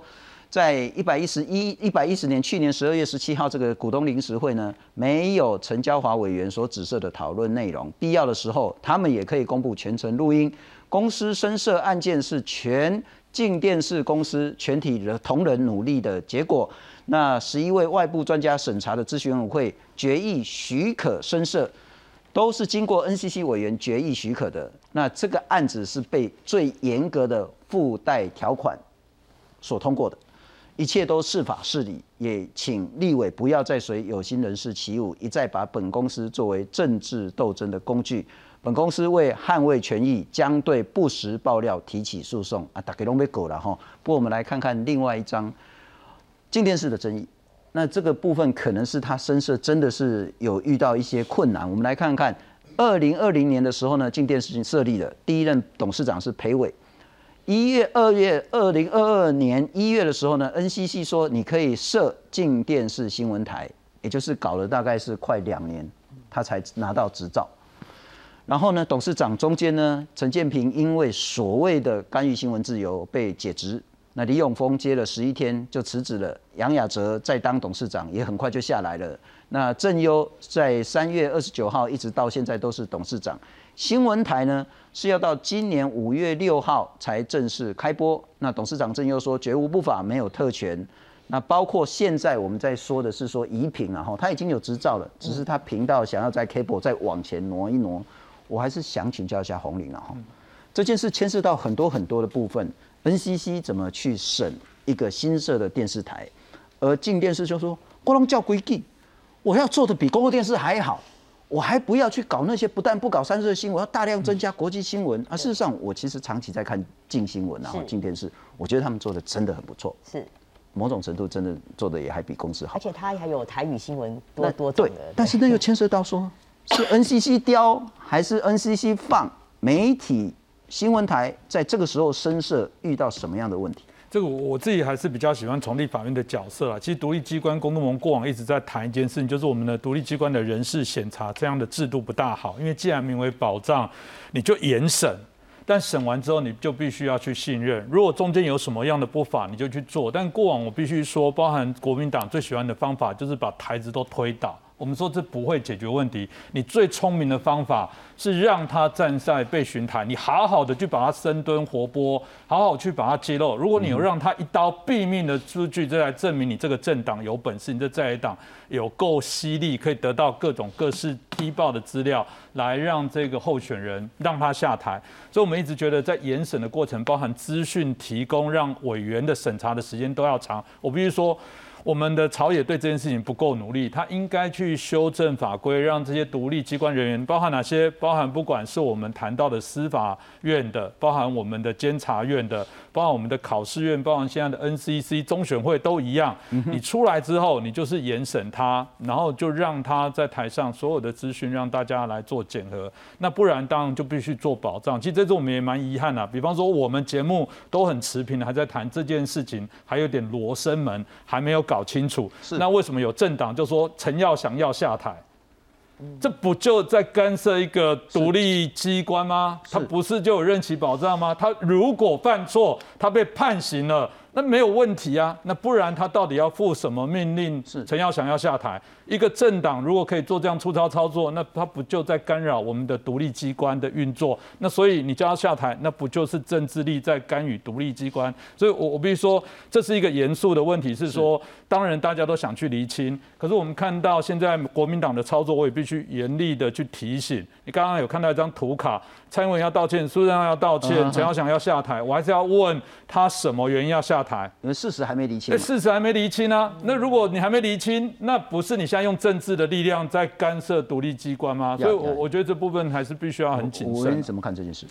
在一百一十一一百一十年去年十二月十七号这个股东临时会呢，没有陈娇华委员所指涉的讨论内容。必要的时候，他们也可以公布全程录音。公司深涉案件是全静电视公司全体的同仁努力的结果。那十一位外部专家审查的咨询委员会决议许可深涉，都是经过 NCC 委员决议许可的。那这个案子是被最严格的附带条款所通过的。一切都是法是理，也请立委不要再随有心人士起舞，一再把本公司作为政治斗争的工具。本公司为捍卫权益，将对不实爆料提起诉讼啊！大家都被狗了哈。不过我们来看看另外一张静电视的争议，那这个部分可能是他身世真的是有遇到一些困难。我们来看看，二零二零年的时候呢，静电视设立的第一任董事长是裴伟。一月、二月，二零二二年一月的时候呢，NCC 说你可以设进电视新闻台，也就是搞了大概是快两年，他才拿到执照。然后呢，董事长中间呢，陈建平因为所谓的干预新闻自由被解职，那李永峰接了十一天就辞职了，杨雅哲再当董事长也很快就下来了。那郑优在三月二十九号一直到现在都是董事长。新闻台呢是要到今年五月六号才正式开播。那董事长郑又说绝无不法，没有特权。那包括现在我们在说的是说宜品啊，哈，他已经有执照了，只是他频道想要在 cable 再往前挪一挪。我还是想请教一下洪玲啊，哈，这件事牵涉到很多很多的部分，NCC 怎么去审一个新设的电视台，而静电视就说我拢叫规矩，我要做的比公共电视还好。我还不要去搞那些，不但不搞三色新闻，要大量增加国际新闻啊！事实上，我其实长期在看近新闻，然后是静电视，我觉得他们做的真的很不错，是，某种程度真的做的也还比公司好而。且他还有台语新闻多多对但是那又牵涉到说，是 NCC 雕还是 NCC 放媒体新闻台在这个时候深色遇到什么样的问题？这个我自己还是比较喜欢从立法院的角色啊。其实独立机关公部门过往一直在谈一件事情，就是我们的独立机关的人事审查这样的制度不大好，因为既然名为保障，你就严审。但审完之后，你就必须要去信任。如果中间有什么样的不法，你就去做。但过往我必须说，包含国民党最喜欢的方法，就是把台子都推倒，我们说这不会解决问题。你最聪明的方法是让他站在被询台，你好好的去把他深蹲活剥，好好去把他揭露。如果你有让他一刀毙命的数据，这来证明你这个政党有本事，你这在野党有够犀利，可以得到各种各式低报的资料，来让这个候选人让他下台。所以我们一直觉得在严审的过程，包含资讯提供，让委员的审查的时间都要长。我必须说。我们的朝野对这件事情不够努力，他应该去修正法规，让这些独立机关人员，包含哪些？包含不管是我们谈到的司法院的，包含我们的监察院的，包含我们的考试院，包含现在的 NCC 中选会都一样。你出来之后，你就是严审他，然后就让他在台上所有的资讯让大家来做检核。那不然当然就必须做保障。其实这次我们也蛮遗憾的，比方说我们节目都很持平的，还在谈这件事情，还有点罗生门，还没有搞。搞清楚，是那为什么有政党就说陈耀祥要下台？这不就在干涉一个独立机关吗？他不是就有任期保障吗？他如果犯错，他被判刑了，那没有问题啊。那不然他到底要负什么命令？是陈耀祥要下台？一个政党如果可以做这样粗糙操作，那他不就在干扰我们的独立机关的运作？那所以你叫他下台，那不就是政治力在干预独立机关？所以，我我必须说，这是一个严肃的问题。是说，当然大家都想去厘清，可是我们看到现在国民党的操作，我也必须严厉的去提醒。你刚刚有看到一张图卡，蔡英文要道歉，苏贞昌要道歉，陈耀祥要下台，我还是要问他什么原因要下台？因为事实还没厘清。事实还没厘清啊。那如果你还没厘清，那不是你现。在用政治的力量在干涉独立机关吗？所以，我我觉得这部分还是必须要很谨慎。你怎么看这件事？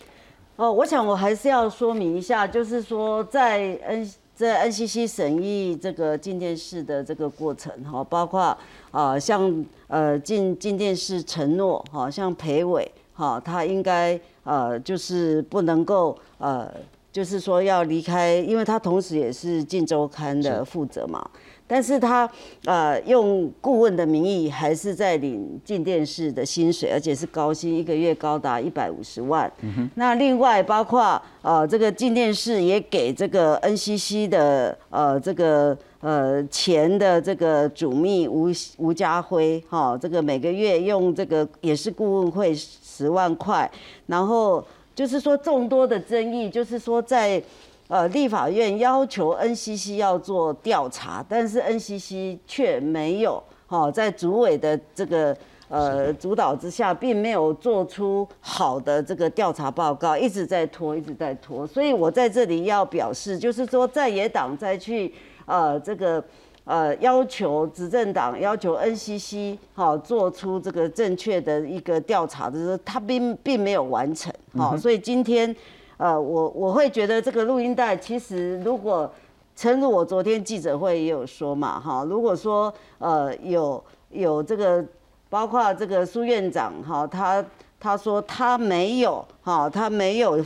哦，我想我还是要说明一下，就是说在 N 在 NCC 审议这个进电视的这个过程哈，包括啊像呃进进电视承诺哈，像裴伟哈，他应该呃就是不能够呃就是说要离开，因为他同时也是进周刊的负责嘛。但是他呃用顾问的名义还是在领进电视的薪水，而且是高薪，一个月高达一百五十万。那另外包括呃这个进电视也给这个 NCC 的呃这个呃前的这个主秘吴吴家辉哈，这个每个月用这个也是顾问费十万块，然后就是说众多的争议，就是说在。呃，立法院要求 NCC 要做调查，但是 NCC 却没有，哈，在主委的这个呃主导之下，并没有做出好的这个调查报告，一直在拖，一直在拖。所以我在这里要表示，就是说在野党再去呃这个呃要求执政党要求 NCC 哈做出这个正确的一个调查的时候，他并并没有完成，好，所以今天。呃，我我会觉得这个录音带其实，如果诚如我昨天记者会也有说嘛，哈，如果说呃有有这个，包括这个苏院长哈，他他说他没有哈，他没有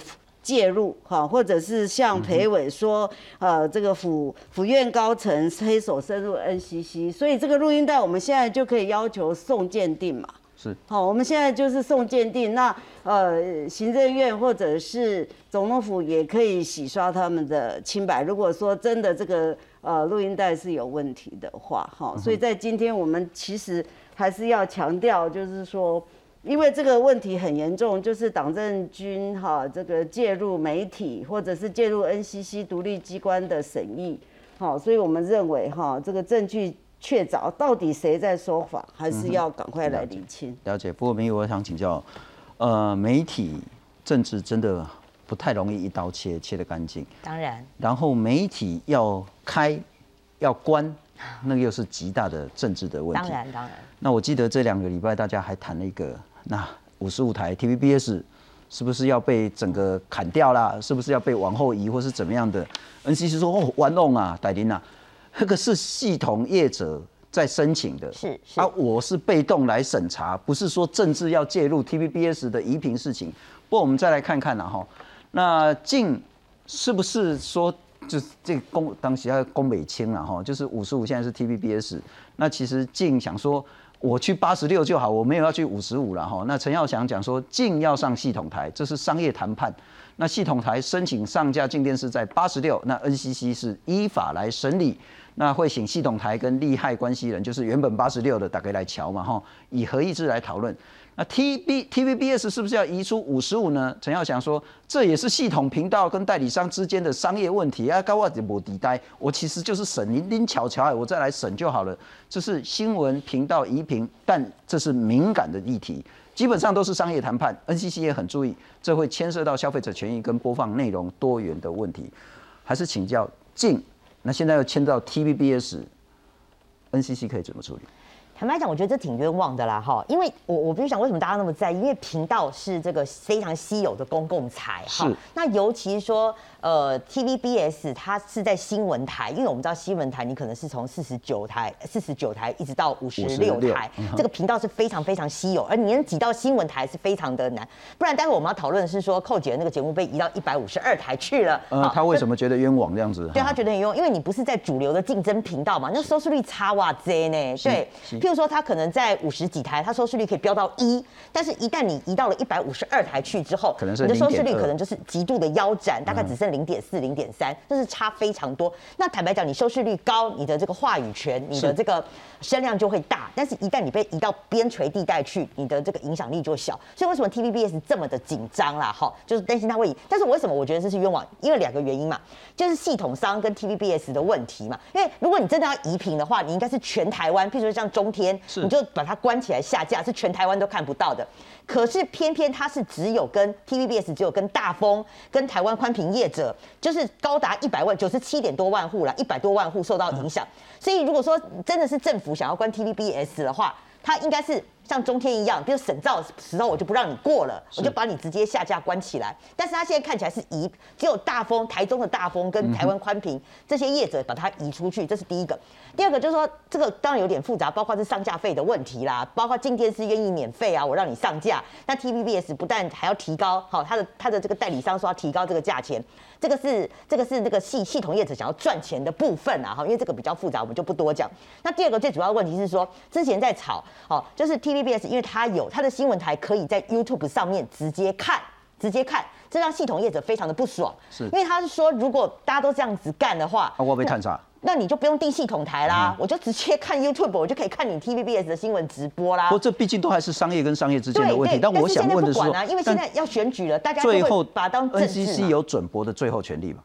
介入哈，或者是像裴伟说，呃，这个府府院高层黑手深入 NCC，所以这个录音带我们现在就可以要求送鉴定嘛。是好，我们现在就是送鉴定，那呃，行政院或者是总统府也可以洗刷他们的清白。如果说真的这个呃录音带是有问题的话，哈，所以在今天我们其实还是要强调，就是说，因为这个问题很严重，就是党政军哈这个介入媒体或者是介入 NCC 独立机关的审议，好，所以我们认为哈这个证据。确凿到底谁在说谎，还是要赶快来理清。了解，不过明宇，我想请教，呃，媒体政治真的不太容易一刀切，切得干净。当然。然后媒体要开要关，那个又是极大的政治的问题。当然，当然。那我记得这两个礼拜大家还谈了一个，那五十五台 TVBS 是不是要被整个砍掉啦？是不是要被往后移，或是怎么样的？NCC 说哦，玩弄啊，戴琳娜。这个是系统业者在申请的，是啊，我是被动来审查，不是说政治要介入 TVBS 的移平事情。不过我们再来看看呐哈，那进是不是说就是这公当时要公北清了哈，就是五十五现在是 TVBS，那其实进想说我去八十六就好，我没有要去五十五了哈。那陈耀祥讲说进要上系统台，这是商业谈判。那系统台申请上架静电视在八十六，那 NCC 是依法来审理。那会请系统台跟利害关系人，就是原本八十六的打给来瞧嘛哈，以合意志来讨论。那 T B T V B S 是不是要移出五十五呢？陈耀祥说，这也是系统频道跟代理商之间的商业问题啊。高我我抵呆，我其实就是省您拎巧巧我再来省就好了。这是新闻频道移频，但这是敏感的议题，基本上都是商业谈判。NCC 也很注意，这会牵涉到消费者权益跟播放内容多元的问题。还是请教静，那现在又牵到 T V B S，NCC 可以怎么处理？坦白讲，我觉得这挺冤枉的啦，哈，因为我我不是想为什么大家那么在意，因为频道是这个非常稀有的公共财，哈，那尤其说。呃，TVBS 它是在新闻台，因为我们知道新闻台你可能是从四十九台、四十九台一直到五十六台，这个频道是非常非常稀有，而你能挤到新闻台是非常的难。不然待会我们要讨论的是说，寇姐的那个节目被移到一百五十二台去了，呃，他为什么觉得冤枉这样子？对他觉得很冤枉，因为你不是在主流的竞争频道嘛，那收视率差哇贼呢。对，譬如说它可能在五十几台，它收视率可以飙到一，但是一旦你移到了一百五十二台去之后，可能是你的收视率可能就是极度的腰斩，大概只剩。零点四、零点三，这是差非常多。那坦白讲，你收视率高，你的这个话语权，你的这个声量就会大。但是，一旦你被移到边陲地带去，你的这个影响力就小。所以，为什么 TVBS 这么的紧张啦？哈，就是担心他会。但是，为什么我觉得这是冤枉？因为两个原因嘛，就是系统商跟 TVBS 的问题嘛。因为如果你真的要移频的话，你应该是全台湾，譬如说像中天，你就把它关起来下架，是全台湾都看不到的。可是偏偏它是只有跟 TVBS 只有跟大风跟台湾宽频业者，就是高达一百万九十七点多万户了，一百多万户受到影响。所以如果说真的是政府想要关 TVBS 的话，它应该是。像中天一样，比如省造时候我就不让你过了，我就把你直接下架关起来。但是他现在看起来是移，只有大风台中的大风跟台湾宽屏这些业者把它移出去，这是第一个。第二个就是说，这个当然有点复杂，包括是上架费的问题啦，包括进电视愿意免费啊，我让你上架。那 TVBS 不但还要提高，好，他的他的这个代理商说要提高这个价钱，这个是这个是那个系系统业者想要赚钱的部分啊，哈，因为这个比较复杂，我们就不多讲。那第二个最主要的问题是说，之前在炒，哦，就是 TV。TVBS，因为它有它的新闻台，可以在 YouTube 上面直接看，直接看，这让系统业者非常的不爽。是，因为他是说，如果大家都这样子干的话，那我被探查，那你就不用订系统台啦，我就直接看 YouTube，我就可以看你 TVBS 的新闻直播啦。不，这毕竟都还是商业跟商业之间的问题。但我想问的是，因为现在要选举了，大家最后把当 NCC 有准播的最后权利嘛？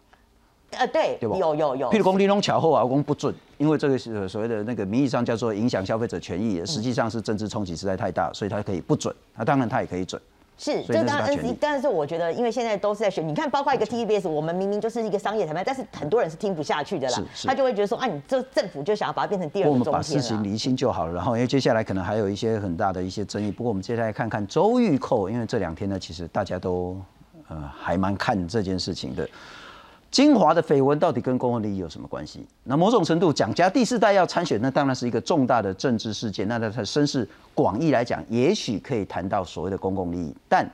呃，对，对有有有。譬如公立弄巧后啊，公不准，因为这个是所谓的那个名义上叫做影响消费者权益，实际上是政治冲击实在太大，所以他可以不准。那当然他也可以准。是，这当然 N C，但是我觉得，因为现在都是在选，你看，包括一个 T V B S，我们明明就是一个商业谈判，但是很多人是听不下去的啦，他就会觉得说，啊，你这政府就想要把它变成第二个中我们把事情厘清就好了，然后因为接下来可能还有一些很大的一些争议。不过我们接下来看看周玉蔻，因为这两天呢，其实大家都呃还蛮看这件事情的。精华的绯闻到底跟公共利益有什么关系？那某种程度，蒋家第四代要参选，那当然是一个重大的政治事件。那在它声势广义来讲，也许可以谈到所谓的公共利益，但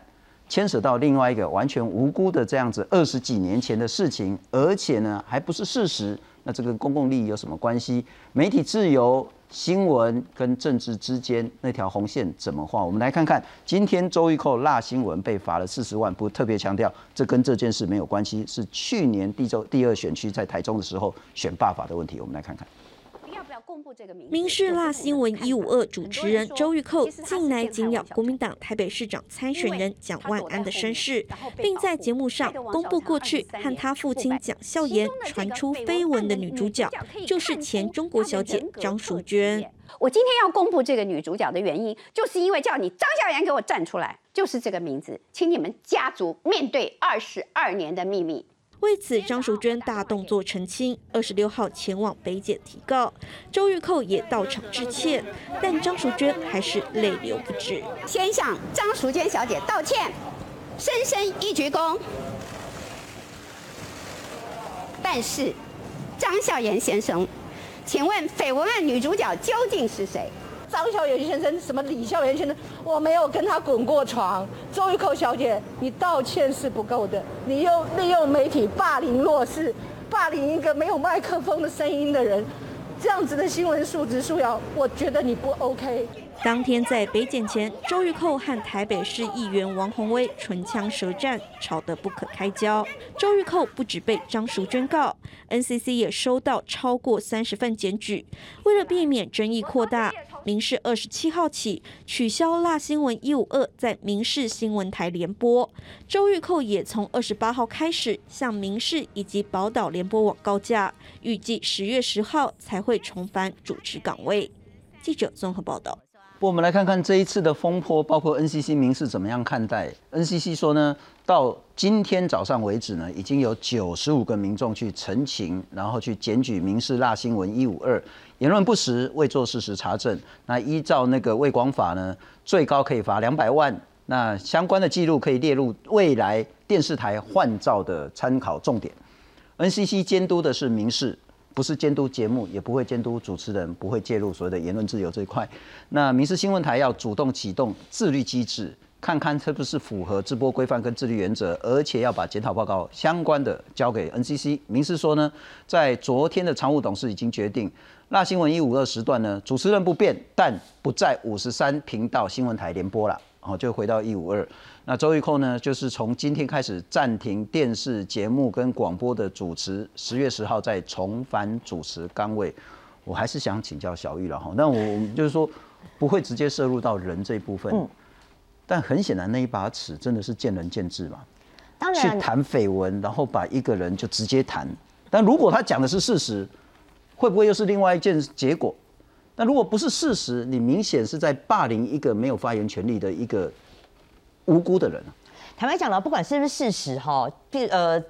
牵涉到另外一个完全无辜的这样子二十几年前的事情，而且呢还不是事实，那这跟公共利益有什么关系？媒体自由。新闻跟政治之间那条红线怎么画？我们来看看，今天周玉蔻辣新闻被罚了四十万，不特别强调这跟这件事没有关系，是去年第周第二选区在台中的时候选罢法的问题。我们来看看。公布这个名。民事辣新闻一五二主持人周玉蔻近来紧咬国民党台北市长参选人蒋万安的身世，并在节目上公布过去和他父亲蒋孝严传出绯闻的女主角，就是前中国小姐张淑娟。我今天要公布这个女主角的原因，就是因为叫你张孝严给我站出来，就是这个名字，请你们家族面对二十二年的秘密。为此，张淑娟大动作澄清，二十六号前往北检提告，周玉蔻也到场致歉，但张淑娟还是泪流不止。先向张淑娟小姐道歉，深深一鞠躬。但是，张孝言先生，请问绯闻案女主角究竟是谁？张孝元先生，什么李孝元先生，我没有跟他滚过床。周玉蔻小姐，你道歉是不够的，你又利用媒体霸凌弱势，霸凌一个没有麦克风的声音的人，这样子的新闻素质素养，我觉得你不 OK。当天在北检前，周玉蔻和台北市议员王宏威唇枪舌战，吵得不可开交。周玉蔻不止被张淑娟告，NCC 也收到超过三十份检举。为了避免争议扩大，民视二十七号起取消辣新闻一五二在民视新闻台联播。周玉蔻也从二十八号开始向民视以及宝岛联播网告假，预计十月十号才会重返主持岗位。记者综合报道。我们来看看这一次的风波，包括 NCC 民事怎么样看待？NCC 说呢，到今天早上为止呢，已经有九十五个民众去陈情，然后去检举民事辣新闻一五二言论不实，未做事实查证。那依照那个卫广法呢，最高可以罚两百万。那相关的记录可以列入未来电视台换照的参考重点。NCC 监督的是民事。不是监督节目，也不会监督主持人，不会介入所谓的言论自由这一块。那民事新闻台要主动启动自律机制，看看是不是符合直播规范跟自律原则，而且要把检讨报告相关的交给 NCC。民事说呢，在昨天的常务董事已经决定，辣新闻一五二时段呢，主持人不变，但不在五十三频道新闻台联播了，哦就回到一五二。那周玉蔻呢，就是从今天开始暂停电视节目跟广播的主持，十月十号再重返主持岗位。我还是想请教小玉了哈，那我就是说不会直接摄入到人这一部分，但很显然那一把尺真的是见仁见智嘛。当然，去谈绯闻，然后把一个人就直接谈，但如果他讲的是事实，会不会又是另外一件结果？那如果不是事实，你明显是在霸凌一个没有发言权利的一个。无辜的人，坦白讲了，不管是不是事实哈，譬呃。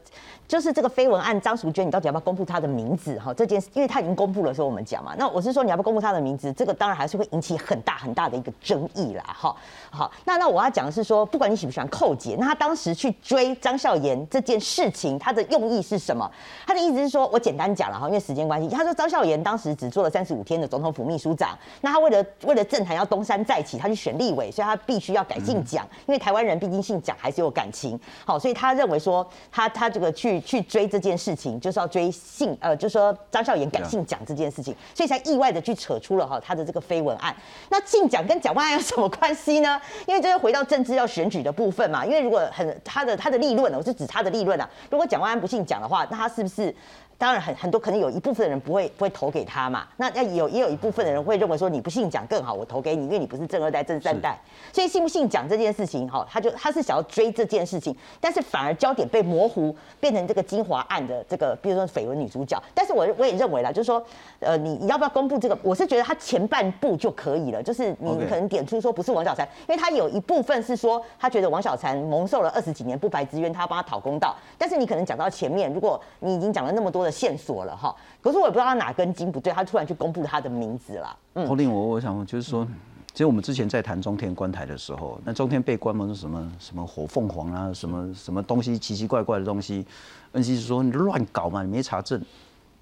就是这个绯闻案，张淑娟，你到底要不要公布她的名字？哈，这件事，因为她已经公布了，所以我们讲嘛。那我是说，你要不要公布她的名字？这个当然还是会引起很大很大的一个争议啦。哈，好，那那我要讲的是说，不管你喜不喜欢寇姐，那她当时去追张孝言这件事情，她的用意是什么？她的意思是说，我简单讲了哈，因为时间关系，她说张孝言当时只做了三十五天的总统府秘书长，那他为了为了政坛要东山再起，他去选立委，所以他必须要改姓蒋，因为台湾人毕竟姓蒋还是有感情。好，所以他认为说，他他这个去。去追这件事情，就是要追信，呃，就说张少言改姓蒋这件事情，所以才意外的去扯出了哈他的这个绯闻案。那姓蒋跟蒋万安有什么关系呢？因为这是回到政治要选举的部分嘛。因为如果很他的他的立论，我是指他的立论啊。如果蒋万安不姓蒋的话，那他是不是？当然很很多可能有一部分的人不会不会投给他嘛，那那有也有一部分的人会认为说你不姓蒋更好，我投给你，因为你不是正二代正三代，所以信不信蒋这件事情哈，他就他是想要追这件事情，但是反而焦点被模糊，变成这个金华案的这个比如说绯闻女主角，但是我我也认为啦，就是说呃你你要不要公布这个，我是觉得他前半部就可以了，就是你可能点出说不是王小婵，因为他有一部分是说他觉得王小婵蒙受了二十几年不白之冤，他要帮他讨公道，但是你可能讲到前面，如果你已经讲了那么多的线索了哈。可是我也不知道他哪根筋不对，他突然去公布他的名字了。侯令，我我想就是说，其实我们之前在谈中天关台的时候，那中天被关门是什么什么火凤凰啊，什么什么东西奇奇怪怪的东西恩熙是说你乱搞嘛，你没查证。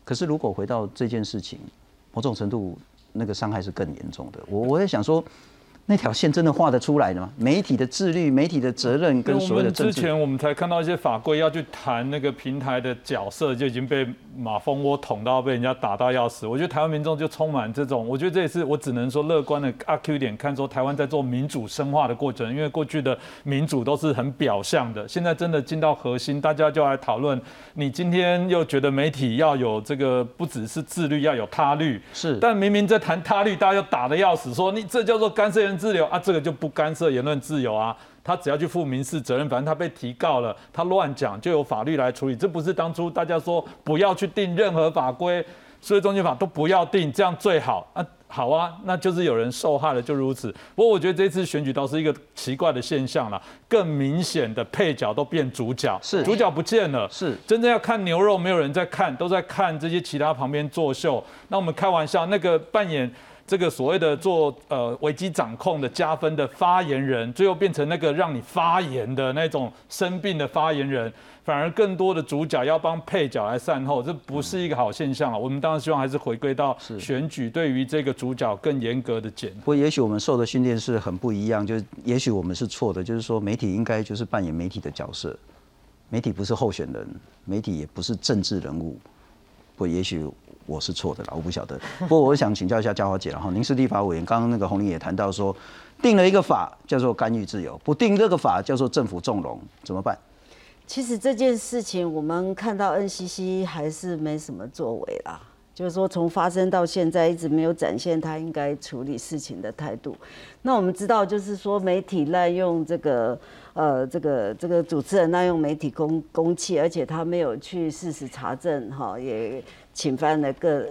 可是如果回到这件事情，某种程度那个伤害是更严重的。我我在想说。那条线真的画得出来的吗？媒体的自律、媒体的责任跟所有的之前我们才看到一些法规要去谈那个平台的角色，就已经被马蜂窝捅到，被人家打到要死。我觉得台湾民众就充满这种，我觉得这也是我只能说乐观的阿 Q 点看，说台湾在做民主深化的过程。因为过去的民主都是很表象的，现在真的进到核心，大家就来讨论。你今天又觉得媒体要有这个不只是自律，要有他律，是，但明明在谈他律，大家又打的要死，说你这叫做干涉人。自由啊，这个就不干涉言论自由啊，他只要去负民事责任，反正他被提告了，他乱讲就有法律来处理。这不是当初大家说不要去定任何法规，所以中间法都不要定，这样最好啊。好啊，那就是有人受害了，就如此。不过我觉得这次选举倒是一个奇怪的现象了，更明显的配角都变主角，是主角不见了，是真正要看牛肉，没有人在看，都在看这些其他旁边作秀。那我们开玩笑，那个扮演。这个所谓的做呃危机掌控的加分的发言人，最后变成那个让你发言的那种生病的发言人，反而更多的主角要帮配角来善后，这不是一个好现象啊。我们当然希望还是回归到选举，对于这个主角更严格的检。不过也许我们受的训练是很不一样，就是也许我们是错的，就是说媒体应该就是扮演媒体的角色，媒体不是候选人，媒体也不是政治人物。不，也许。我是错的啦，我不晓得。不过我想请教一下嘉华姐，然后您是立法委员，刚刚那个洪玲也谈到说，定了一个法叫做干预自由，不定这个法叫做政府纵容，怎么办？其实这件事情我们看到 NCC 还是没什么作为啦。就是说，从发生到现在，一直没有展现他应该处理事情的态度。那我们知道，就是说，媒体滥用这个，呃，这个这个主持人滥用媒体公公器，而且他没有去事实查证，哈，也侵犯了个。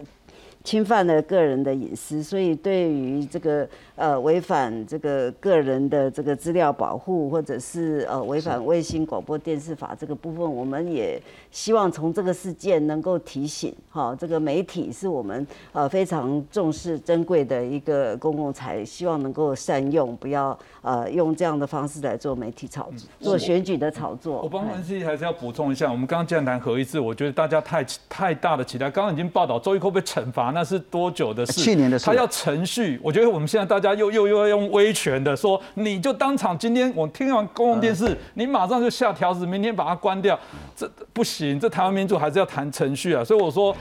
侵犯了个人的隐私，所以对于这个呃违反这个个人的这个资料保护，或者是呃违反卫星广播电视法这个部分，我们也希望从这个事件能够提醒哈，这个媒体是我们呃非常重视珍贵的一个公共财，希望能够善用，不要呃用这样的方式来做媒体炒作、做选举的炒作。我帮文熙还是要补充一下，我们刚刚既然谈合一致，我觉得大家太太大的期待，刚刚已经报道周一会被惩罚。那是多久的事？去年的事。他要程序，我觉得我们现在大家又又又要用威权的说，你就当场今天我听完公共电视，你马上就下条子，明天把它关掉，这不行。这台湾民主还是要谈程序啊。所以我说，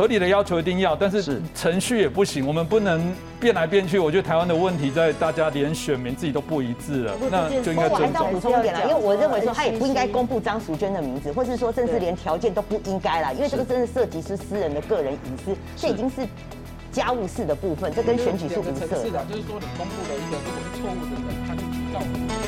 合理的要求一定要，但是程序也不行，我们不能变来变去。我觉得台湾的问题在大家连选民自己都不一致了，那就应该尊重。补充一点啦，因为我认为说他也不应该公布张淑娟的名字，或是说甚至连条件都不应该啦，因为这个真的涉及是私人的个人隐私，这已经是。家务事的部分，这跟选举是无涉。是的，就是说你公布了一个如果是错误的人，他就提告。